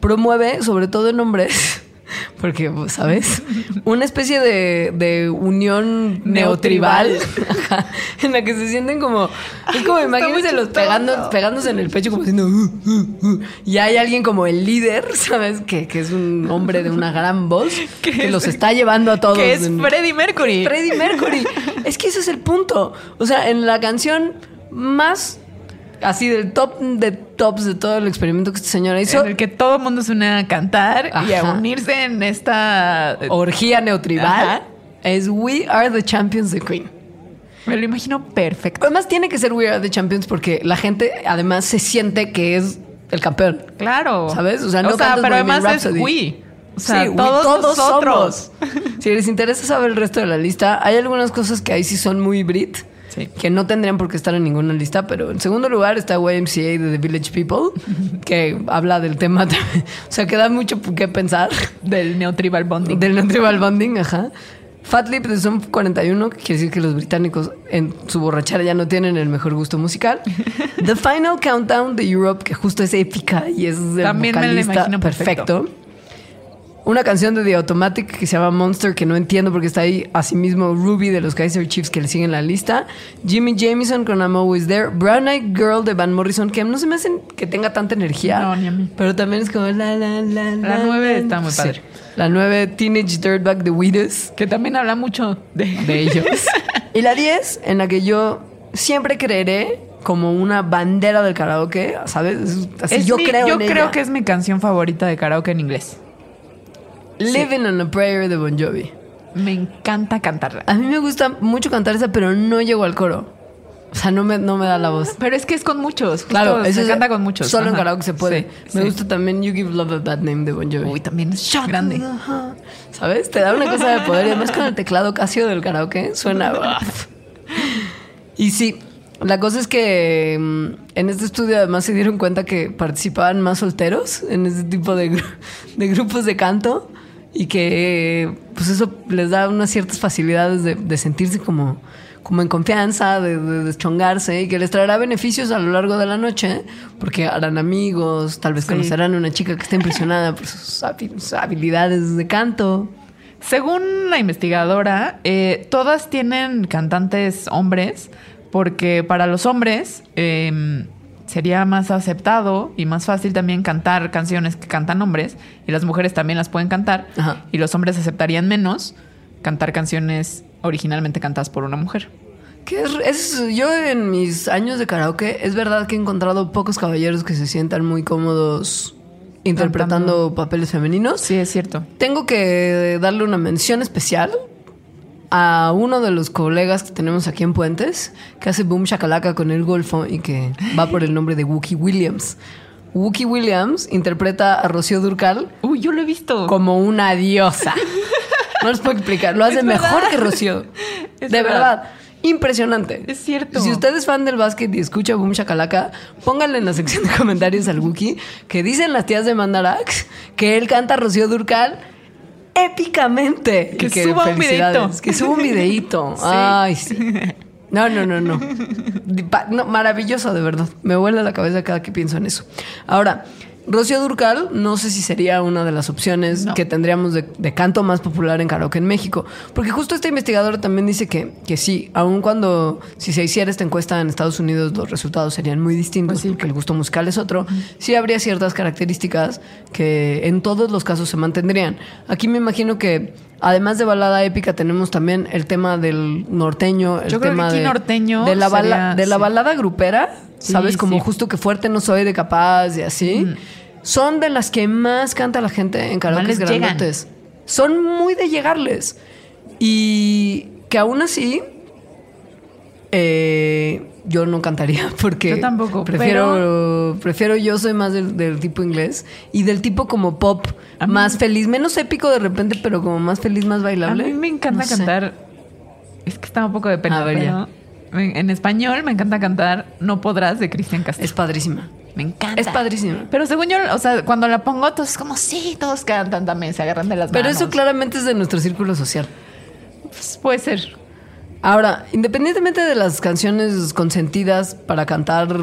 C: promueve, sobre todo en hombres, <laughs> porque, ¿sabes? Una especie de, de unión neotribal ajá, en la que se sienten como... Es como, <laughs> imagínense los pegando, pegándose en el pecho como haciendo... "Uh, uh, uh", y hay alguien como el líder, <laughs> ¿sabes? Que, que es un hombre de una gran voz
B: Que
C: que
B: es-
C: los está llevando a todos.
B: Que es
C: en-
B: Freddie Mercury.
C: Freddie Mercury. es que ese es el punto. O sea, en la canción más así del top de tops de todo el experimento que este señor hizo,
B: en el que todo el mundo se une a cantar y a unirse en esta...
C: orgía neotribal,
B: Ajá.
C: es We Are the Champions de Queen.
B: Me lo imagino perfecto.
C: Además tiene que ser We Are the Champions porque la gente además se siente que es el campeón.
B: Claro.
C: ¿Sabes? O sea, no cantas
B: pero
C: Bohemian
B: además es we. O sea,
C: Sí, we
B: todos, nosotros.
C: somos. Si les interesa saber el resto de la lista, hay algunas cosas que ahí sí son muy Brit.
B: Sí.
C: Que no tendrían por qué estar en ninguna lista, pero en segundo lugar está YMCA de The Village People, <laughs> que habla del tema, <laughs> o sea, que da mucho que pensar.
B: Del neotribal bonding.
C: Del no-tribal bonding, ajá. Fat Lip de Zoom 41, que quiere decir que los británicos en su borrachera ya no tienen el mejor gusto musical. <laughs> The Final Countdown de Europe, que justo es épica y es el
B: También me
C: vocalista
B: perfecto.
C: Una canción de The Automatic que se llama Monster, que no entiendo porque está ahí. Asimismo, Ruby de los Kaiser Chiefs, que le siguen la lista. Jimmy Jameson con I'm Always There. Brown Eyed Girl de Van Morrison, que no se me hacen que tenga tanta energía.
B: No, ni a mí.
C: Pero también es como la, la, la,
B: La
C: la,
B: nueve
C: la.
B: está muy
C: Sí.
B: padre.
C: La 9, Teenage Dirtbag de Weedus
B: Que también habla mucho de,
C: de ellos. <laughs> y la 10, en la que yo siempre creeré como una bandera del karaoke, ¿sabes? Así
B: Es
C: yo
B: mi-
C: creo
B: yo
C: en
B: creo
C: ella.
B: que es mi canción favorita de karaoke en inglés.
C: Living on a Prayer de Bon Jovi.
B: Me encanta cantarla.
C: A mí me gusta mucho cantar esa, pero no llego al coro. O sea, no me, no me da la voz.
B: Pero es que es con muchos. justo
C: Claro, eso
B: se
C: es-
B: canta con muchos.
C: Solo en karaoke se puede.
B: Sí,
C: me
B: sí.
C: gusta también You Give Love a Bad Name de Bon Jovi.
B: Uy, también es grande.
C: Ajá. ¿Sabes? Te da una cosa de poder. Y además con el teclado Casio del karaoke suena. <laughs> y sí, la cosa es que mm, en este estudio además se dieron cuenta que participaban más solteros en este tipo de, gru- de grupos de canto y que pues eso les da unas ciertas facilidades de, de sentirse como, como en confianza, de, de deschongarse y que les traerá beneficios a lo largo de la noche porque harán amigos, tal vez
B: Sí.
C: conocerán a una chica que está impresionada por sus habi- sus habilidades de canto.
B: Según la investigadora, eh, todas tienen cantantes hombres porque para los hombres eh, sería más aceptado y más fácil también cantar canciones que cantan hombres y las mujeres también las pueden cantar
C: Ajá.
B: y los hombres aceptarían menos cantar canciones originalmente cantadas por una mujer.
C: Que es, es- yo en mis años de karaoke es verdad que he encontrado pocos caballeros que se sientan muy cómodos interpretando
B: Cantando.
C: papeles femeninos.
B: Sí, es cierto.
C: Tengo que darle una mención especial a uno de los colegas que tenemos aquí en Puentes, que hace boom shakalaka con el golfo y que va por el nombre de Wookie Williams. Wookie Williams interpreta a Rocío Durcal
B: Uy, yo lo he visto.
C: como una diosa. <laughs> No les puedo explicar, lo hace
B: Es
C: mejor
B: verdad.
C: que Rocío. <laughs>
B: Es
C: de
B: verdad.
C: verdad. Impresionante.
B: Es cierto.
C: Si usted es fan del básquet y escucha Boom Shakalaka, pónganle en la sección de comentarios al Wookie que dicen las tías de Mandarax que él canta a Rocío Durcal épicamente.
B: Que suba un videíto.
C: Que suba un videíto. <laughs>
B: Sí.
C: Ay, sí. No, no, no, no. <laughs> No, Maravilloso, de verdad. Me vuela la cabeza cada que pienso en eso. Ahora, Rocío Durcal, no sé si sería una de las opciones
B: No.
C: que tendríamos de, de canto más popular en karaoke en México. Porque justo esta investigadora también dice que, que sí, aun cuando si se hiciera esta encuesta en Estados Unidos los resultados serían muy distintos,
B: Pues sí.
C: porque el gusto musical es otro, sí habría ciertas características que en todos los casos se mantendrían. Aquí me imagino que además de balada épica tenemos también el tema del norteño, el
B: Yo creo que
C: tema
B: aquí
C: de,
B: norteño
C: de la, bala-
B: sería-
C: de la
B: sí.
C: balada grupera,
B: Sí,
C: ¿sabes? Como
B: sí.
C: justo que fuerte no soy de capaz y así. Son de las que más canta la gente en karaoke
B: llegan.
C: grandotes. Son muy de llegarles. Y que aún así, eh, yo no cantaría <laughs> porque
B: Yo tampoco,
C: prefiero, prefiero yo soy más del, del tipo inglés y del tipo como pop
B: A mí-
C: más feliz, menos épico de repente, pero como más feliz, más
B: A
C: bailable.
B: mí me encanta
C: No sé.
B: cantar. Es que está un poco de pena.
C: A ver,
B: pero En español me encanta cantar No podrás de Cristian Castro.
C: Es padrísima.
B: me encanta.
C: Es padrísima.
B: Pero según yo, o sea, cuando la pongo, todos es como, sí, todos cantan también, se agarran de las
C: Pero
B: manos.
C: eso claramente es de nuestro círculo social.
B: Pues, puede ser.
C: Ahora, independientemente de las canciones consentidas para cantar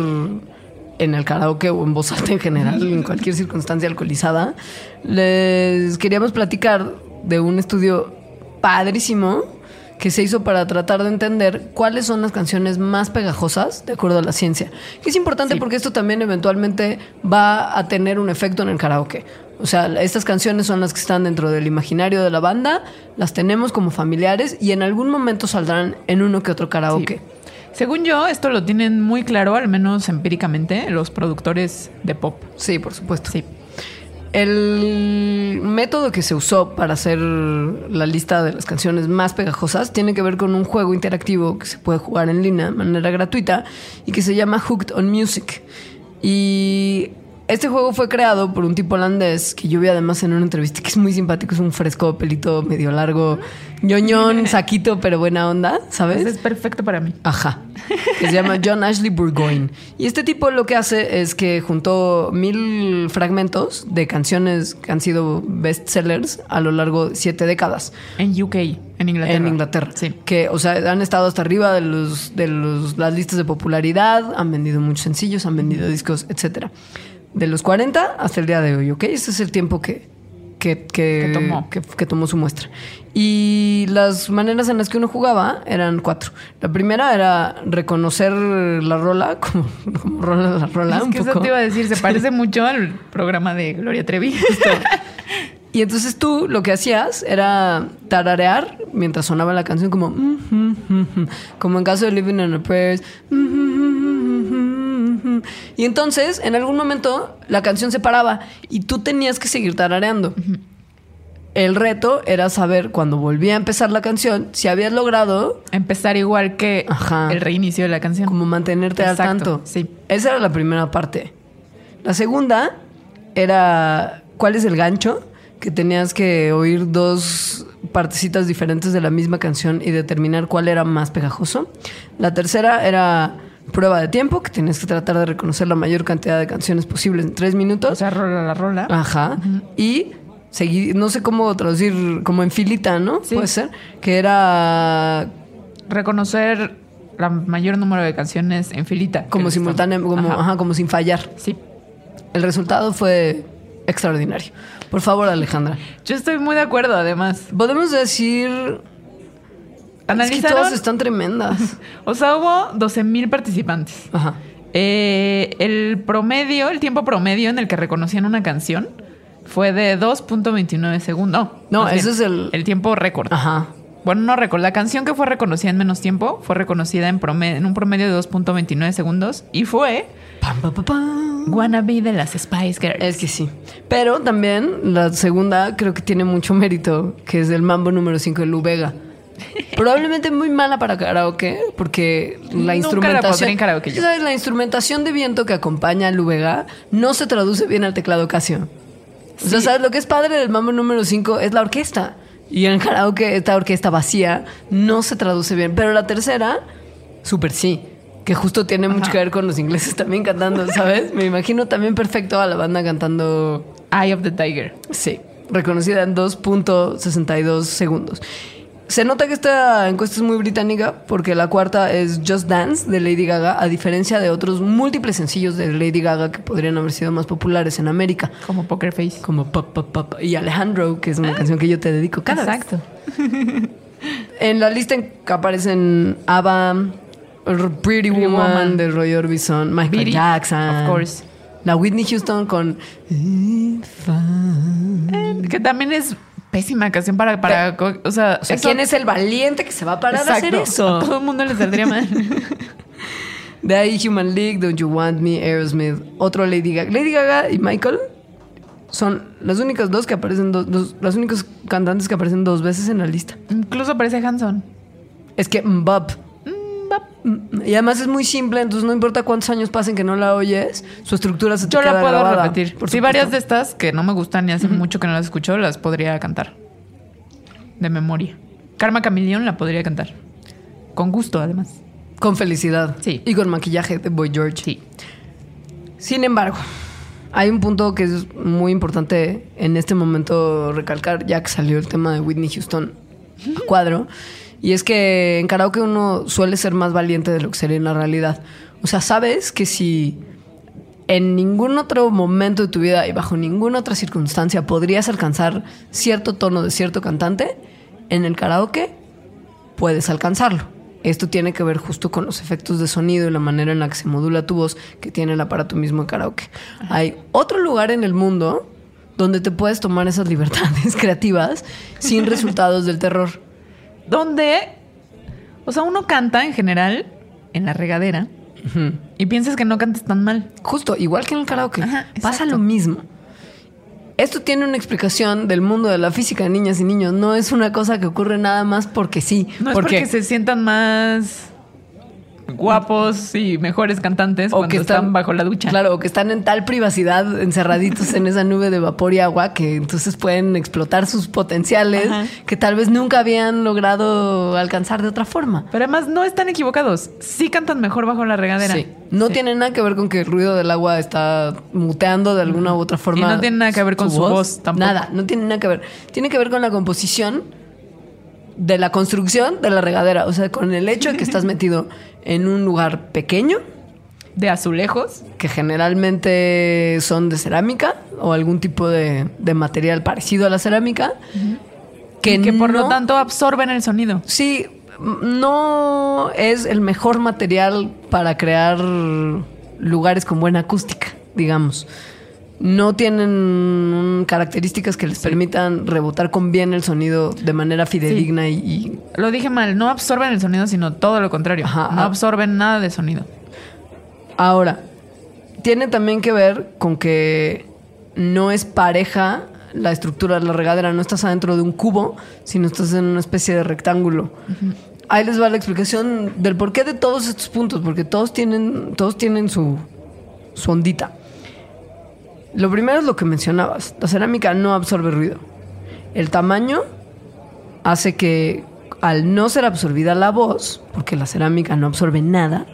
C: en el karaoke o en voz alta en general, en cualquier circunstancia alcoholizada, les queríamos platicar de un estudio padrísimo que se hizo para tratar de entender cuáles son las canciones más pegajosas de acuerdo a la ciencia. Que es importante
B: Sí.
C: porque esto también eventualmente va a tener un efecto en el karaoke. O sea, estas canciones son las que están dentro del imaginario de la banda, las tenemos como familiares y en algún momento saldrán en uno que otro karaoke.
B: Según yo, esto lo tienen muy claro, al menos empíricamente, los productores de pop.
C: Sí, por supuesto.
B: Sí.
C: El método que se usó para hacer la lista de las canciones más pegajosas tiene que ver con un juego interactivo que se puede jugar en línea de manera gratuita y que se llama Hooked on Music. Y Este juego fue creado por un tipo holandés que yo vi además en una entrevista que es muy simpático, es un fresco, pelito medio largo, ñoñón, saquito, pero buena onda, ¿sabes?
B: Ese es perfecto para mí.
C: Ajá. Que se llama John Ashley Burgoyne. Y este tipo lo que hace es que juntó mil fragmentos de canciones que han sido bestsellers a lo largo de siete décadas.
B: En UK, en Inglaterra.
C: En Inglaterra.
B: Sí.
C: Que, o sea, han estado hasta arriba de los, de los, las listas de popularidad, han vendido muchos sencillos, han vendido discos, etcétera. De los 40 hasta el día de hoy, ¿ok? Ese es el tiempo que, que, que,
B: tomó.
C: que- que tomó su muestra. Y las maneras en las que uno jugaba eran cuatro. La primera era reconocer la rola, <laughs> como, como rola la rola.
B: Es
C: un
B: que eso
C: poco.
B: te iba a decir, se parece <laughs> mucho al programa de Gloria Trevi. <laughs>
C: Y entonces tú lo que hacías era tararear mientras sonaba la canción como "Mm, mm, mm, mm", como en caso de Living on a Prayer. Y entonces en algún momento la canción se paraba y tú tenías que seguir tarareando. El reto era saber cuando volvía a empezar la canción si habías logrado
B: Empezar igual que
C: Ajá.
B: el reinicio de la canción.
C: como mantenerte al tanto.
B: sí.
C: Esa era la primera parte. La segunda era cuál es el gancho, que tenías que oír dos partecitas diferentes de la misma canción y determinar cuál era más pegajoso. La tercera era prueba de tiempo, que tenías que tratar de reconocer la mayor cantidad de canciones posibles en tres minutos.
B: O sea, rola la rola.
C: Ajá. Y seguir, no sé cómo traducir, como en filita, ¿no?
B: Sí.
C: Puede ser. Que era
B: Reconocer la mayor número de canciones en filita.
C: como simultáneo, como,
B: Ajá.
C: ajá, como sin fallar.
B: Sí.
C: El resultado fue extraordinario. Por favor, Alejandra.
B: Yo estoy muy de acuerdo, además.
C: Podemos decir. Es que
B: Analizaron.
C: todas están tremendas. <laughs>
B: O sea, hubo 12.000 participantes.
C: Ajá.
B: Eh, el promedio, el tiempo promedio en el que reconocían una canción fue de 2.29 segundos. No,
C: ese
B: bien,
C: es el-
B: El tiempo récord.
C: Ajá.
B: Bueno, no récord. La canción que fue reconocida en menos tiempo fue reconocida en, promedio, en un promedio de 2.29 segundos y fue
C: pam, pam.
B: Wannabe de las Spice Girls.
C: Es que sí. Pero también la segunda creo que tiene mucho mérito, que es el mambo número 5 de Lu Vega. <laughs> Probablemente muy mala para karaoke, porque la
B: Nunca la
C: instrumentación.
B: pondré en karaoke yo.
C: ¿Sabes? La instrumentación de viento que acompaña a Lu Vega no se traduce bien al teclado Casio. O sea,
B: Sí.
C: ¿sabes? Lo que es padre del mambo número 5 es la orquesta. Y en karaoke, esta orquesta vacía no se traduce bien. Pero la tercera, súper sí. Que justo tiene mucho
B: Ajá.
C: que ver con los ingleses también cantando, ¿sabes? Me imagino también perfecto a la banda cantando,
B: Eye of the Tiger.
C: sí, reconocida en 2.62 segundos. Se nota que esta encuesta es muy británica porque la cuarta es Just Dance de Lady Gaga, a diferencia de otros múltiples sencillos de Lady Gaga que podrían haber sido más populares en América,
B: Como Poker Face.
C: como Pop Pop Pop y Alejandro, que es una canción que yo te dedico cada vez.
B: Exacto. <laughs>
C: En la lista que aparecen ABBA, Pretty,
B: Pretty
C: Woman,
B: Woman.
C: de Roy Orbison, Michael Jackson.
B: of course.
C: La Whitney Houston con
B: Eh, que también es pésima canción para... para o sea,
C: O sea,
B: eso-
C: ¿quién es el valiente que se va a parar a hacer
B: Exacto.
C: eso?
B: A todo el mundo le saldría mal. <laughs>
C: De ahí Human League, Don't You Want Me, Aerosmith, otro Lady Gaga. Lady Gaga y Michael son las únicas dos que aparecen, dos, dos- las únicas cantantes que aparecen dos veces en la lista.
B: Incluso aparece Hanson.
C: Es que Mbop. Y además es muy simple, entonces no importa cuántos años pasen que no la oyes, su estructura se te
B: Yo la
C: queda
B: puedo
C: grabada,
B: repetir.
C: por
B: Sí, varias de estas que no me gustan y hace mucho que no las escucho, las podría cantar. De memoria. Karma Chameleon la podría cantar. Con gusto, además.
C: Con felicidad.
B: Sí.
C: Y con maquillaje de Boy George.
B: Sí.
C: Sin embargo, hay un punto que es muy importante en este momento recalcar, ya que salió el tema de Whitney Houston a cuadro, y es que en karaoke uno suele ser más valiente de lo que sería en la realidad. O sea, sabes que si en ningún otro momento de tu vida y bajo ninguna otra circunstancia podrías alcanzar cierto tono de cierto cantante, en el karaoke puedes alcanzarlo. Esto tiene que ver justo con los efectos de sonido y la manera en la que se modula tu voz que tiene el aparato mismo de karaoke. Hay otro lugar en el mundo donde te puedes tomar esas libertades <laughs> creativas sin <laughs> resultados del terror.
B: Donde, o sea, uno canta en general en la regadera y piensas que no cantas tan mal.
C: Justo, igual que en el karaoke.
B: Ajá,
C: Pasa lo mismo. Esto tiene una explicación del mundo de la física de niñas y niños. No es una cosa que ocurre nada más porque sí.
B: No es porque se sientan más guapos y mejores cantantes
C: O
B: cuando
C: que
B: están,
C: están-
B: bajo la ducha.
C: Claro, o que están en tal privacidad, encerraditos en esa nube de vapor y agua, que entonces pueden explotar sus potenciales
B: Ajá.
C: que tal vez nunca habían logrado alcanzar de otra forma.
B: Pero además no están equivocados. Sí cantan mejor bajo la regadera.
C: Sí. No
B: Sí.
C: tiene nada que ver con que el ruido del agua está muteando de alguna u otra forma.
B: Y no tiene nada que ver con su voz tampoco.
C: Nada, no tiene nada que ver. Tiene que ver con la composición de la construcción de la regadera. O sea, con el hecho de que <laughs> estás metido en un lugar pequeño,
B: De azulejos.
C: que generalmente son de cerámica o algún tipo de, de material parecido a la cerámica, que,
B: y que por lo
C: no-
B: tanto absorben el sonido.
C: Sí, no es el mejor material para crear lugares con buena acústica, digamos. No tienen características que les permitan rebotar con bien el sonido de manera fidedigna y, y-
B: Lo dije mal, no absorben el sonido, sino todo lo contrario.
C: Ajá,
B: no
C: ah.
B: absorben nada de sonido.
C: Ahora, tiene también que ver con que no es pareja la estructura de la regadera, no estás adentro de un cubo, sino estás en una especie de rectángulo. Ahí les va la explicación del porqué de todos estos puntos, porque todos tienen, todos tienen su, su ondita. Lo primero es lo que mencionabas, la cerámica no absorbe ruido. El tamaño hace que al no ser absorbida la voz, porque la cerámica no absorbe nada,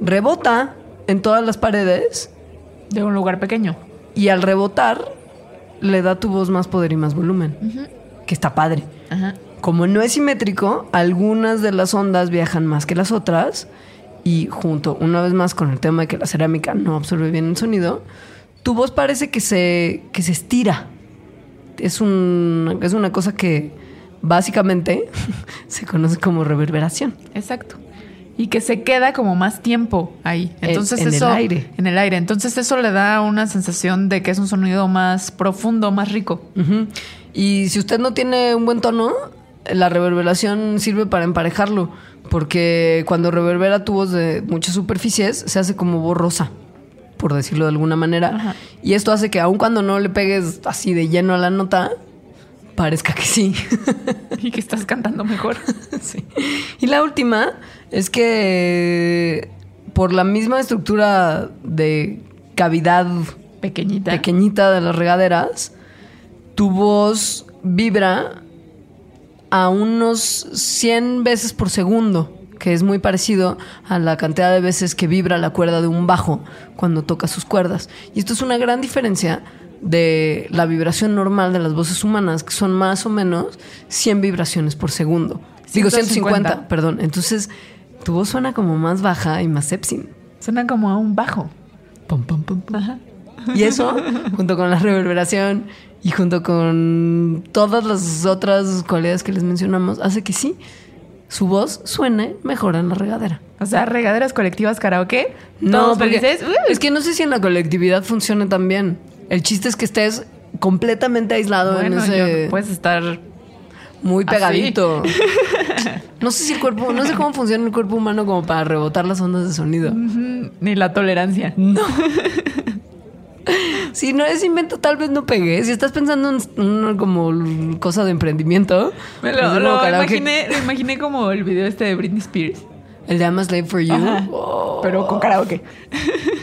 C: rebota en todas las paredes
B: De un lugar pequeño.
C: y al rebotar le da a tu voz más poder y más volumen, que está padre.
B: Ajá.
C: Como no es simétrico, algunas de las ondas viajan más que las otras y junto, una vez más, con el tema de que la cerámica no absorbe bien el sonido, tu voz parece que se, que se estira. Es, un, es una cosa que básicamente <laughs> se conoce como reverberación.
B: Exacto. Y que se queda como más tiempo ahí.
C: En-
B: Entonces
C: en el
B: eso.
C: aire.
B: En el aire. Entonces eso le da una sensación de que es un sonido más profundo, más rico.
C: Y si usted no tiene un buen tono, la reverberación sirve para emparejarlo, porque cuando reverbera tu voz de muchas superficies, se hace como borrosa, por decirlo de alguna manera.
B: Ajá.
C: Y esto hace que aun cuando no le pegues así de lleno a la nota, parezca que sí. <laughs>
B: Y que estás cantando mejor. <laughs>
C: Sí. Y la última es que por la misma estructura de cavidad
B: Pequeñita.
C: pequeñita de las regaderas, tu voz vibra a unos 100 veces por segundo, que es muy parecido a la cantidad de veces que vibra la cuerda de un bajo cuando toca sus cuerdas. Y esto es una gran diferencia de la vibración normal de las voces humanas, que son más o menos 100 vibraciones por segundo. Digo
B: 150.
C: 150, perdón. Entonces, tu voz suena como más baja y más sepsin.
B: Suena como a un bajo.
C: Pum, pum, pum, pum.
B: Ajá.
C: Y eso, junto con la reverberación y junto con todas las otras cualidades que les mencionamos, hace que sí, su voz suene mejor en la regadera.
B: O sea, regaderas colectivas karaoke.
C: No,
B: felices.
C: Es que no sé si en la colectividad funcione tan bien. El chiste es que estés completamente aislado
B: bueno,
C: en ese
B: yo- puedes estar.
C: muy
B: así.
C: pegadito. <laughs> No sé si el cuerpo, no sé cómo funciona el cuerpo humano como para rebotar las ondas de sonido.
B: Ni la tolerancia.
C: No. <laughs> Si no es invento, tal vez no pegué. Si estás pensando en una como cosa de emprendimiento,
B: Me
C: pues
B: lo,
C: karaoke.
B: imaginé, lo imaginé como el video este de Britney Spears.
C: el de I'm a Slave for You. Oh.
B: Pero con karaoke. <laughs>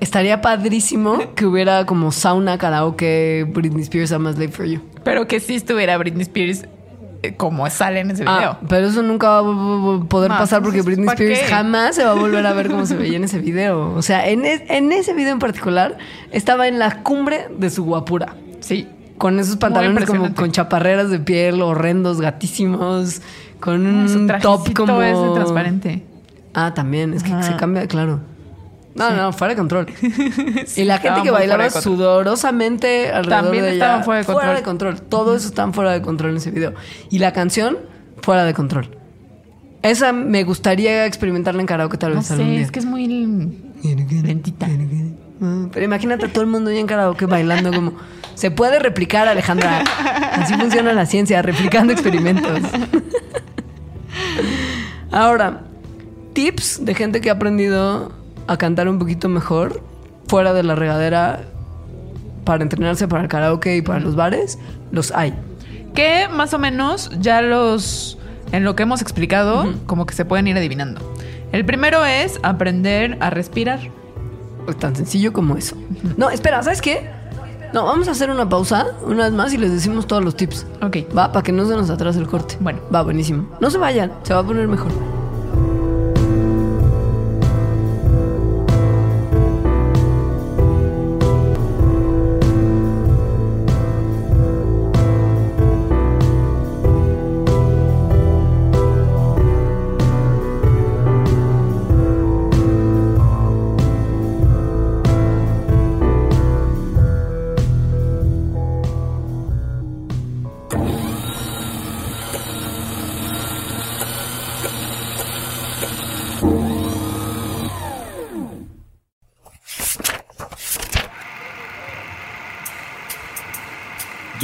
C: Estaría padrísimo que hubiera como sauna, karaoke, Britney Spears, I'm a Slave for You.
B: Pero que sí estuviera Britney Spears como sale en ese video.
C: Ah, pero eso nunca va a poder
B: No,
C: pasar porque Britney
B: ¿para
C: Spears
B: qué?
C: jamás se va a volver a ver cómo se veía en ese <laughs> video. O sea, en, es- en ese video en particular estaba en la cumbre de su guapura.
B: Sí.
C: Con esos pantalones como con chaparreras de piel horrendos, gatísimos, con un top como
B: ese transparente.
C: Ah, también, es que
B: Ajá.
C: se cambia, claro. No, no, <laughs> fuera de control.
B: Sí,
C: y la gente que bailaba sudorosamente alrededor
B: También
C: de ella,
B: fuera de control.
C: Fuera de control. Todo eso estaban fuera de control en ese video. Y la canción, fuera de control. Esa me gustaría experimentarla en karaoke tal
B: No
C: vez algún
B: sé,
C: día.
B: es que es muy lentita.
C: Pero imagínate a todo el mundo ya en karaoke bailando como... Se puede replicar, Alejandra. Así funciona la ciencia, replicando experimentos. <laughs> Ahora, tips de gente que ha aprendido a cantar un poquito mejor fuera de la regadera para entrenarse para el karaoke y para los bares, los hay.
B: Que más o menos ya los. En lo que hemos explicado, como que se pueden ir adivinando. El primero es aprender a respirar.
C: Tan sencillo como eso. No, espera, ¿sabes qué? No, vamos a hacer una pausa, una vez más, y les decimos todos los tips.
B: Ok.
C: Va, para que no se nos atrase el corte.
B: Bueno.
C: Va, buenísimo. No se vayan, se va a poner mejor.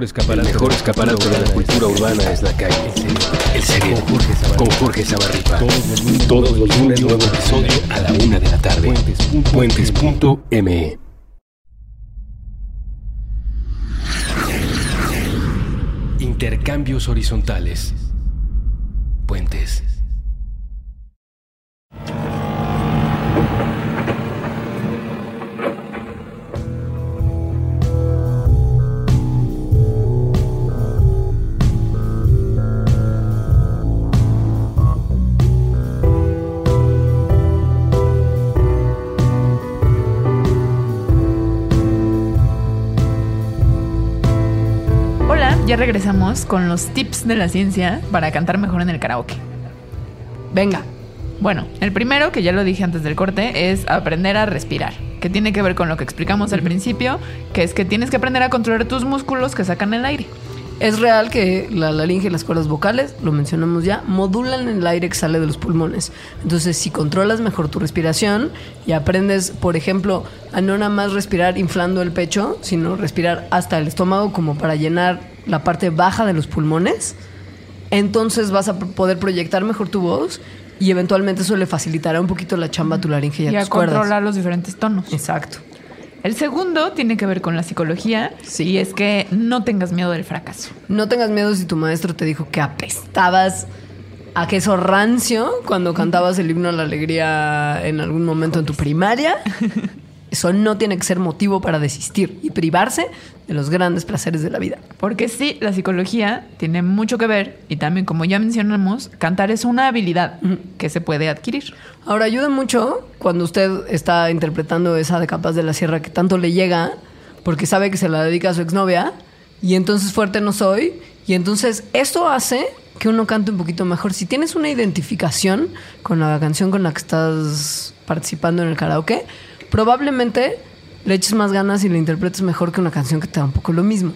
A: Mejor escaparate, el mejor escaparate de la cultura urbana es la calle. El cerebro. Con Jorge Zabarripa. Todos los lunes, nuevo episodio a la una de la tarde. Puentes.me. Intercambios horizontales.
B: Ya regresamos con los tips de la ciencia para cantar mejor en el karaoke.
C: Venga.
B: Bueno, el primero, que ya lo dije antes del corte, es aprender a respirar, que tiene que ver con lo que explicamos al principio, que es que tienes que aprender a controlar tus músculos que sacan el aire.
C: Es real que la laringe y las cuerdas vocales, lo mencionamos ya, modulan el aire que sale de los pulmones. Entonces, si controlas mejor tu respiración y aprendes, por ejemplo, a no nada más respirar inflando el pecho, sino respirar hasta el estómago como para llenar la parte baja de los pulmones, entonces vas a poder proyectar mejor tu voz y eventualmente eso le facilitará un poquito la chamba a tu laringe y a
B: Y a
C: tus cuerdas.
B: controlar los diferentes tonos.
C: Exacto.
B: El segundo tiene que ver con la psicología, y es que no tengas miedo del fracaso.
C: No tengas miedo si tu maestro te dijo que apestabas a queso rancio cuando cantabas el himno a la alegría en algún momento en tu primaria. <laughs> Eso no tiene que ser motivo para desistir y privarse de los grandes placeres de la vida.
B: Porque sí, la psicología tiene mucho que ver, y también como ya mencionamos, cantar es una habilidad que se puede adquirir.
C: Ahora ayuda mucho cuando usted está interpretando esa de Capas de la Sierra que tanto le llega porque sabe que se la dedica a su exnovia y entonces fuerte no soy y entonces esto hace que uno cante un poquito mejor. Si tienes una identificación con la canción con la que estás participando en el karaoke, probablemente le eches más ganas y la interpretes mejor que una canción que te da un poco lo mismo,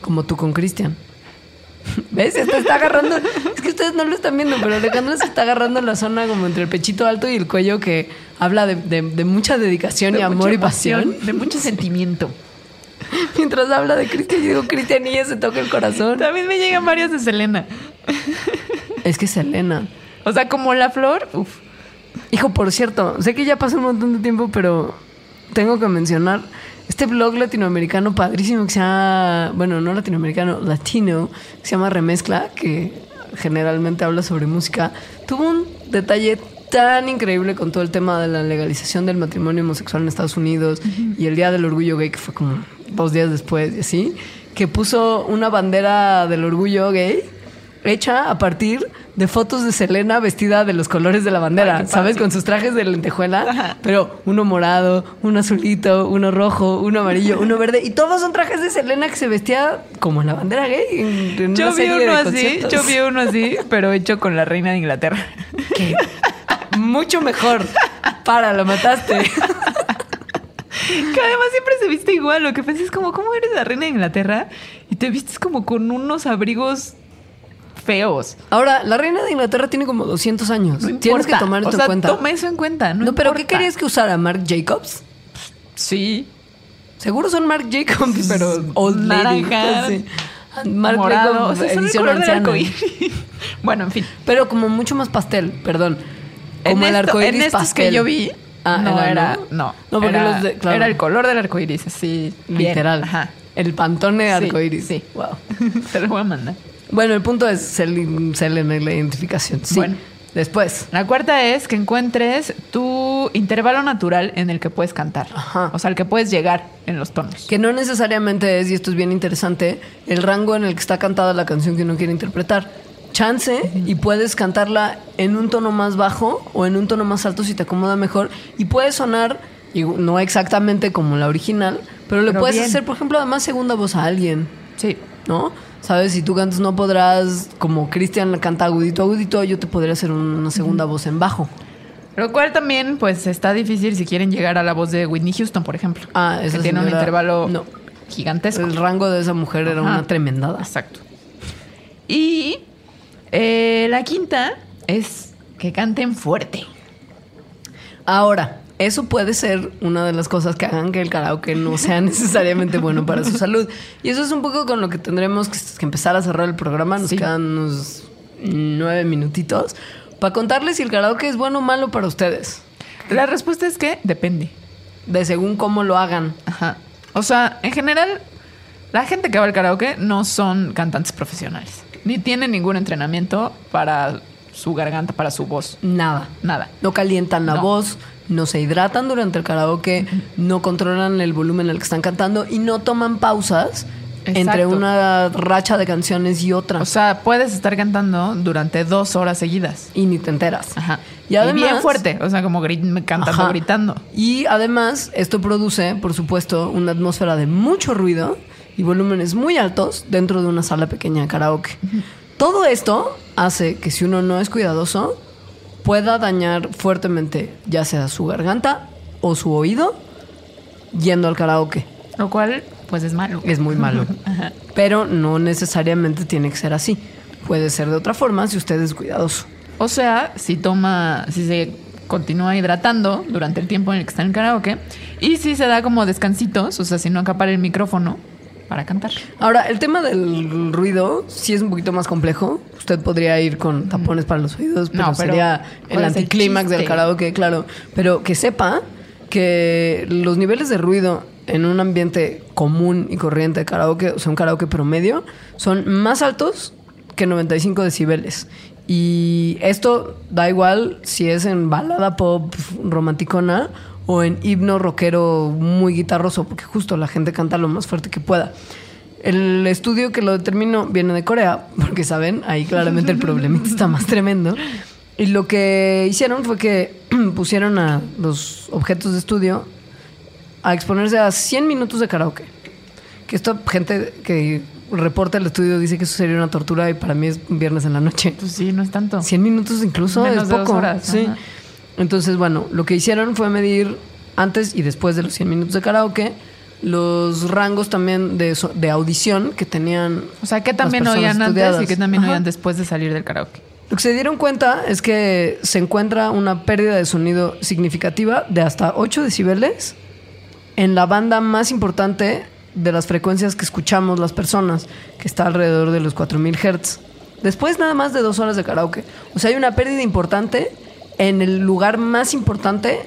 C: como tú con Cristian. <laughs> ¿Ves? Se está agarrando. Es que ustedes no lo están viendo, pero Alejandro se está agarrando la zona como entre el pechito alto y el cuello que habla de, de- de mucha dedicación y amor y pasión.
B: De mucho <laughs> sentimiento.
C: Mientras habla de Cristian, yo digo, Cristian, y ella se toca el corazón.
B: También me llegan varias de Selena.
C: Es que Selena.
B: O sea, como la flor, uff.
C: Hijo, por cierto, sé que ya pasó un montón de tiempo, pero tengo que mencionar este blog latinoamericano padrísimo que se llama, bueno, no latinoamericano, latino, que se llama Remezcla, que generalmente habla sobre música. Tuvo un detalle tan increíble con todo el tema de la legalización del matrimonio homosexual en Estados Unidos y el Día del Orgullo Gay, que fue como dos días después y así, que puso una bandera del orgullo gay hecha a partir de fotos de Selena vestida de los colores de la bandera,
B: Ay,
C: ¿sabes? Con sus trajes de lentejuela,
B: Ajá.
C: pero uno morado, uno azulito, uno rojo, uno amarillo, uno verde, y todos son trajes de Selena que se vestía como en la bandera gay. En, en
B: Yo
C: una
B: vi
C: serie
B: uno
C: de
B: así,
C: conciertos.
B: yo vi uno así, pero hecho con la reina de Inglaterra.
C: Que mucho mejor. Para, lo mataste.
B: Que además siempre se viste igual. Lo que pensé es como, ¿cómo eres la reina de Inglaterra? Y te vistes como con unos abrigos feos.
C: Ahora, la reina de Inglaterra tiene como 200 años.
B: No
C: Tienes que tomar esto
B: sea,
C: en cuenta.
B: toma eso en cuenta. No,
C: No, pero ¿qué querías que usara? ¿Marc Jacobs?
B: Sí.
C: Seguro son Marc Jacobs, <laughs> pero old lady.
B: Naranja,
C: Sí. Marc. Jacobs,
B: o sea, son el color del arcoíris. <laughs> bueno, en fin.
C: Pero como mucho más pastel, perdón.
B: En
C: Como el
B: esto-
C: arcoíris
B: En estos
C: pastel.
B: que yo vi,
C: Ah,
B: no
C: era,
B: era,
C: ¿no?
B: no.
C: Porque
B: era,
C: los de- claro.
B: era el color del arcoíris, así. bien.
C: Literal.
B: Ajá.
C: El pantone
B: Sí,
C: arcoíris.
B: sí.
C: Wow. <laughs>
B: Te lo voy a mandar.
C: Bueno, el punto es Selena Selena y la identificación. Sí.
B: Bueno.
C: Después.
B: La cuarta es que encuentres tu intervalo natural en el que puedes cantar.
C: Ajá.
B: O sea, al que puedes llegar en los tonos.
C: Que no necesariamente es, y esto es bien interesante, el rango en el que está cantada la canción que uno quiere interpretar. Chance y puedes cantarla en un tono más bajo o en un tono más alto si te acomoda mejor. Y puede sonar, y no exactamente como la original, pero le
B: Pero
C: puedes
B: bien.
C: hacer, por ejemplo, además segunda voz a alguien.
B: Sí.
C: ¿no? Sabes, si tú cantas no podrás, como Cristian canta agudito, agudito, yo te podría hacer una segunda voz en bajo.
B: Lo cual también, pues, está difícil si quieren llegar a la voz de Whitney Houston, por ejemplo.
C: Ah,
B: que
C: esa
B: tiene un intervalo
C: no.
B: gigantesco.
C: El rango de esa mujer era una tremendada.
B: Exacto. Y eh, la quinta es que canten fuerte.
C: Ahora, eso puede ser una de las cosas que hagan que el karaoke no sea <laughs> necesariamente bueno para su salud. Y eso es un poco con lo que tendremos que, que empezar a cerrar el programa. Nos
B: Sí.
C: quedan unos nueve minutitos para contarles si el karaoke es bueno o malo para ustedes.
B: La respuesta es que depende.
C: De según cómo lo hagan.
B: Ajá. O sea, en general, la gente que va al karaoke no son cantantes profesionales. Ni tienen ningún entrenamiento para su garganta, para su voz.
C: Nada.
B: Nada.
C: No calientan la
B: No.
C: voz, no se hidratan durante el karaoke, no controlan el volumen al que están cantando y no toman pausas entre una racha de canciones y otra.
B: O sea, puedes estar cantando durante dos horas seguidas.
C: y ni te enteras.
B: Ajá.
C: Y además-
B: bien fuerte. O sea, como gri- cantando,
C: Ajá.
B: gritando.
C: Y además, esto produce, por supuesto, una atmósfera de mucho ruido y volúmenes muy altos dentro de una sala pequeña de karaoke. Todo esto hace que si uno no es cuidadoso, pueda dañar fuertemente ya sea su garganta o su oído yendo al karaoke.
B: Lo cual, pues es malo.
C: Es muy malo. <laughs> Pero no necesariamente tiene que ser así. Puede ser de otra forma si usted es cuidadoso.
B: O sea, si toma, si se continúa hidratando durante el tiempo en el que está en el karaoke y si se da como descansitos, o sea, si no acapara el micrófono para cantar.
C: Ahora, el tema del ruido sí es un poquito más complejo. Usted podría ir con tapones para los oídos, pero,
B: No, pero
C: sería el
B: ¿cuál es el
C: anticlímax del karaoke, claro. Pero que sepa que los niveles de ruido en un ambiente común y corriente de karaoke, o sea, un karaoke promedio, son más altos que 95 decibeles. Y esto da igual si es en balada pop romanticona o en himno rockero muy guitarroso, porque justo la gente canta lo más fuerte que pueda. El estudio que lo determinó viene de Corea, <laughs> porque saben, ahí claramente el problemita está más tremendo. Y lo que hicieron fue que <clears throat> pusieron a los objetos de estudio a exponerse a 100 minutos de karaoke. Que esto, gente que reporta el estudio dice que eso sería una tortura y para mí es un viernes en la noche.
B: Pues sí, no es tanto.
C: 100 minutos incluso
B: Menos
C: es
B: de dos
C: poco.
B: horas,
C: sí.
B: ajá.
C: Entonces, bueno, lo que hicieron fue medir antes y después de los 100 minutos de karaoke los rangos también de, so- de audición que tenían.
B: O sea, que también oían antes y que también
C: Ajá.
B: oían después de salir del karaoke.
C: Lo que se dieron cuenta es que se encuentra una pérdida de sonido significativa de hasta 8 decibeles en la banda más importante de las frecuencias que escuchamos las personas, que está alrededor de los 4000 Hz. Después nada más de dos horas de karaoke. O sea, hay una pérdida importante en el lugar más importante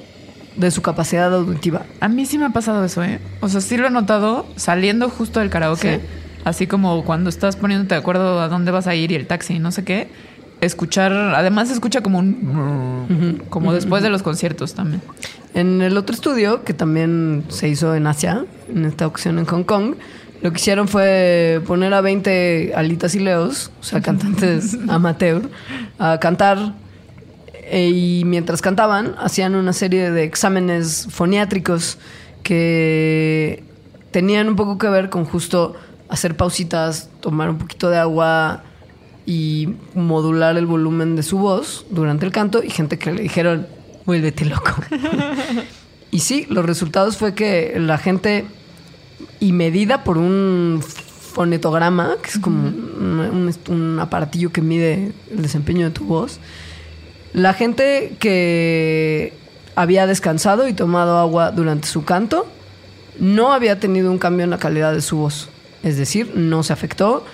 C: de su capacidad auditiva.
B: A mí sí me ha pasado eso, ¿eh? O sea, sí lo he notado saliendo justo del karaoke.
C: Sí.
B: Así como cuando estás poniéndote de acuerdo a dónde vas a ir y el taxi y no sé qué. Escuchar, además se escucha como un... Como después de los conciertos también.
C: En el otro estudio, que también se hizo en Asia, en esta ocasión en Hong Kong, lo que hicieron fue poner a 20 alitas y leos, o sea, cantantes amateur, a cantar. E- y mientras cantaban, hacían una serie de exámenes foniátricos que tenían un poco que ver con justo hacer pausitas, tomar un poquito de agua y modular el volumen de su voz durante el canto y gente que le dijeron, vuélvete loco. <laughs> y sí, los resultados fue que la gente, y medida por un fonetograma, que es como un, un- un aparatillo que mide el desempeño de tu voz, la gente que había descansado y tomado agua durante su canto no había tenido un cambio en la calidad de su voz. Es decir, no se afectó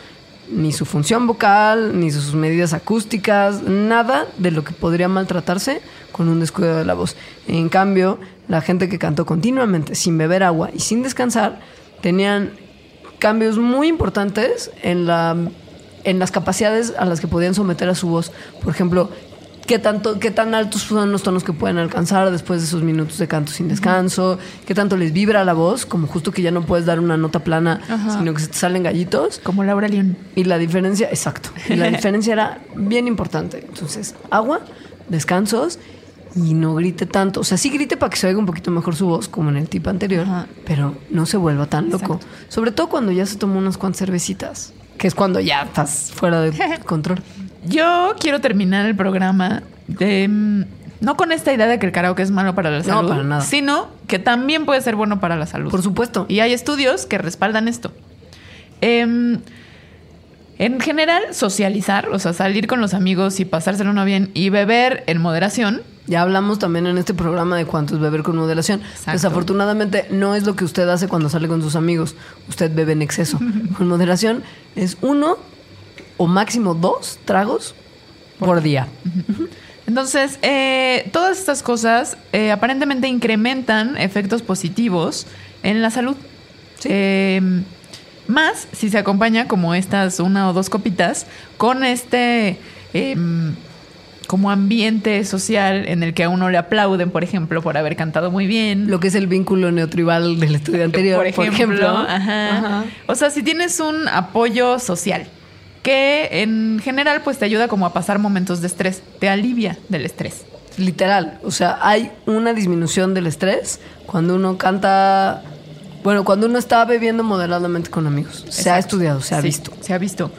C: ni su función vocal, ni sus medidas acústicas, nada de lo que podría maltratarse con un descuido de la voz. En cambio, la gente que cantó continuamente sin beber agua y sin descansar tenían cambios muy importantes en, la, en las capacidades a las que podían someter a su voz. Por ejemplo, qué, tanto, qué tan altos son los tonos que pueden alcanzar después de esos minutos de canto sin descanso, qué tanto les vibra la voz, como justo que ya no puedes dar una nota plana,
B: Ajá.
C: sino que se te salen gallitos.
B: Como Laura León.
C: Y la diferencia, exacto, y la <laughs> diferencia era bien importante. Entonces, agua, descansos y no grite tanto. O sea, sí grite para que se oiga un poquito mejor su voz, como en el tipo anterior,
B: Ajá.
C: pero no se vuelva tan loco. Sobre todo cuando ya se tomó unas cuantas cervecitas, que es cuando ya estás fuera de <laughs> control.
B: Yo quiero terminar el programa de, mm, no con esta idea de que el karaoke es malo para la
C: No,
B: salud,
C: para nada.
B: sino que también puede ser bueno para la salud.
C: Por supuesto.
B: Y hay estudios que respaldan esto. Em, en general, socializar, o sea, salir con los amigos y pasárselo uno bien y beber en moderación,
C: Ya hablamos también en este programa de cuánto es beber con moderación.
B: Exacto.
C: Desafortunadamente no es lo que usted hace cuando sale con sus amigos. Usted bebe en exceso. <laughs> con moderación es uno o máximo dos tragos por día.
B: Entonces, eh, todas estas cosas eh, aparentemente incrementan efectos positivos en la salud. Eh, más si se acompaña como estas una o dos copitas con este eh, como ambiente social en el que a uno le aplauden, por ejemplo, por haber cantado muy bien.
C: Lo que es el vínculo neotribal del estudio anterior,
B: por ejemplo. Ajá.
C: Ajá.
B: O sea, si tienes un apoyo social que en general pues te ayuda como a pasar momentos de estrés, te alivia del estrés.
C: Literal. O sea, hay una disminución del estrés cuando uno canta. Bueno, cuando uno está bebiendo moderadamente con amigos. Se ha estudiado, se ha
B: Sí,
C: visto.
B: Se ha visto.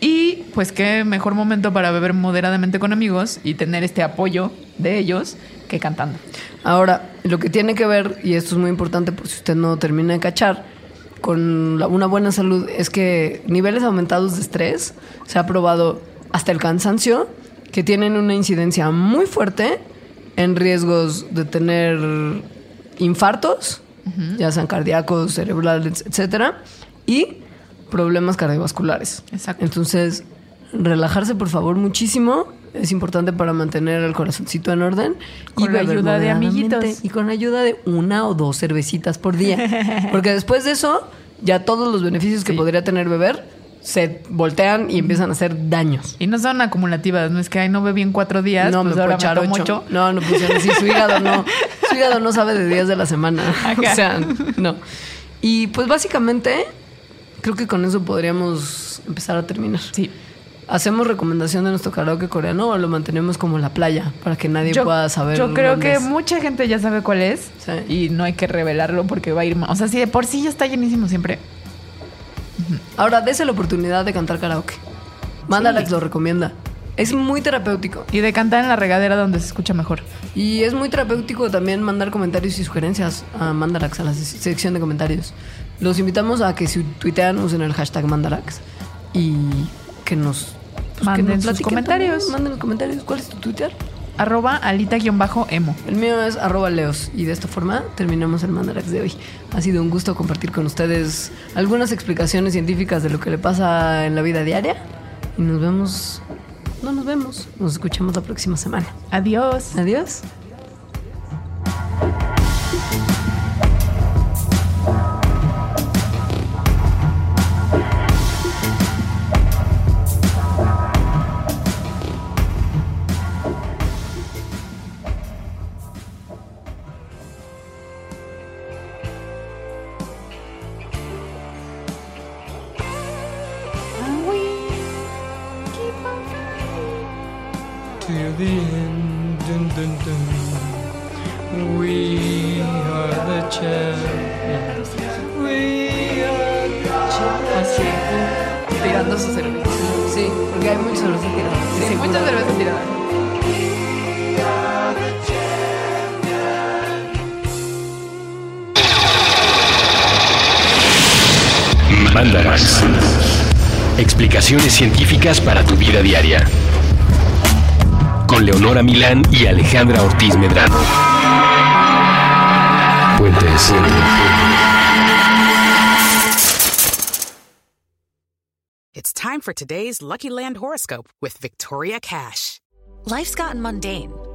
B: Y pues qué mejor momento para beber moderadamente con amigos y tener este apoyo de ellos que cantando.
C: Ahora, lo que tiene que ver, y esto es muy importante por si usted no termina de cachar, con la- una buena salud es que niveles aumentados de estrés se ha probado hasta el cansancio, que tienen una incidencia muy fuerte en riesgos de tener infartos, ya sean cardíacos, cerebrales, etcétera, y problemas cardiovasculares.
B: Exacto.
C: Entonces, relajarse por favor muchísimo. Es importante para mantener el corazoncito en orden.
B: Con la
C: beber
B: ayuda de amiguitos.
C: Y con la ayuda de una o dos cervecitas por día. <laughs> Porque después de eso, ya todos los beneficios que podría tener beber se voltean y empiezan a hacer daños.
B: Y no son acumulativas, no es que ay, no bebí en cuatro días,
C: no
B: pues
C: me
B: ahora
C: puedo echar
B: me tomo
C: ocho.
B: ocho.
C: No, no pues así su hígado no. Su hígado no sabe de días de la semana. <laughs> O sea, no. Y pues básicamente, creo que con eso podríamos empezar a terminar.
B: Sí.
C: ¿Hacemos recomendación de nuestro karaoke coreano o lo mantenemos como la playa para que nadie pueda saber?
B: yo creo que
C: es?
B: mucha gente ya sabe cuál es
C: Sí.
B: y no hay que revelarlo porque va a ir más. O sea, si de por sí ya está llenísimo siempre.
C: Ahora, dése la oportunidad de cantar karaoke. Mandalax
B: Sí.
C: lo recomienda. Es muy terapéutico.
B: Y de cantar en la regadera donde se escucha mejor.
C: Y es muy terapéutico también mandar comentarios y sugerencias a Mandalax, a la se- sección de comentarios. Los invitamos a que si tuitean usen el hashtag Mandalax y que nos... pues,
B: Manden sus comentarios.
C: también. Manden los comentarios. ¿Cuál es tu Twitter?
B: Arroba alita-emo.
C: El mío es arroba leos y de esta forma terminamos el Mandalax de hoy. Ha sido un gusto compartir con ustedes algunas explicaciones científicas de lo que le pasa en la vida diaria y nos vemos no nos vemos. Nos escuchamos la próxima semana.
B: Adiós.
C: Adiós.
A: Alejandra Ortiz Medrano. Puentes.
D: It's time for today's Lucky Land horoscope with Victoria Cash.
E: Life's gotten mundane,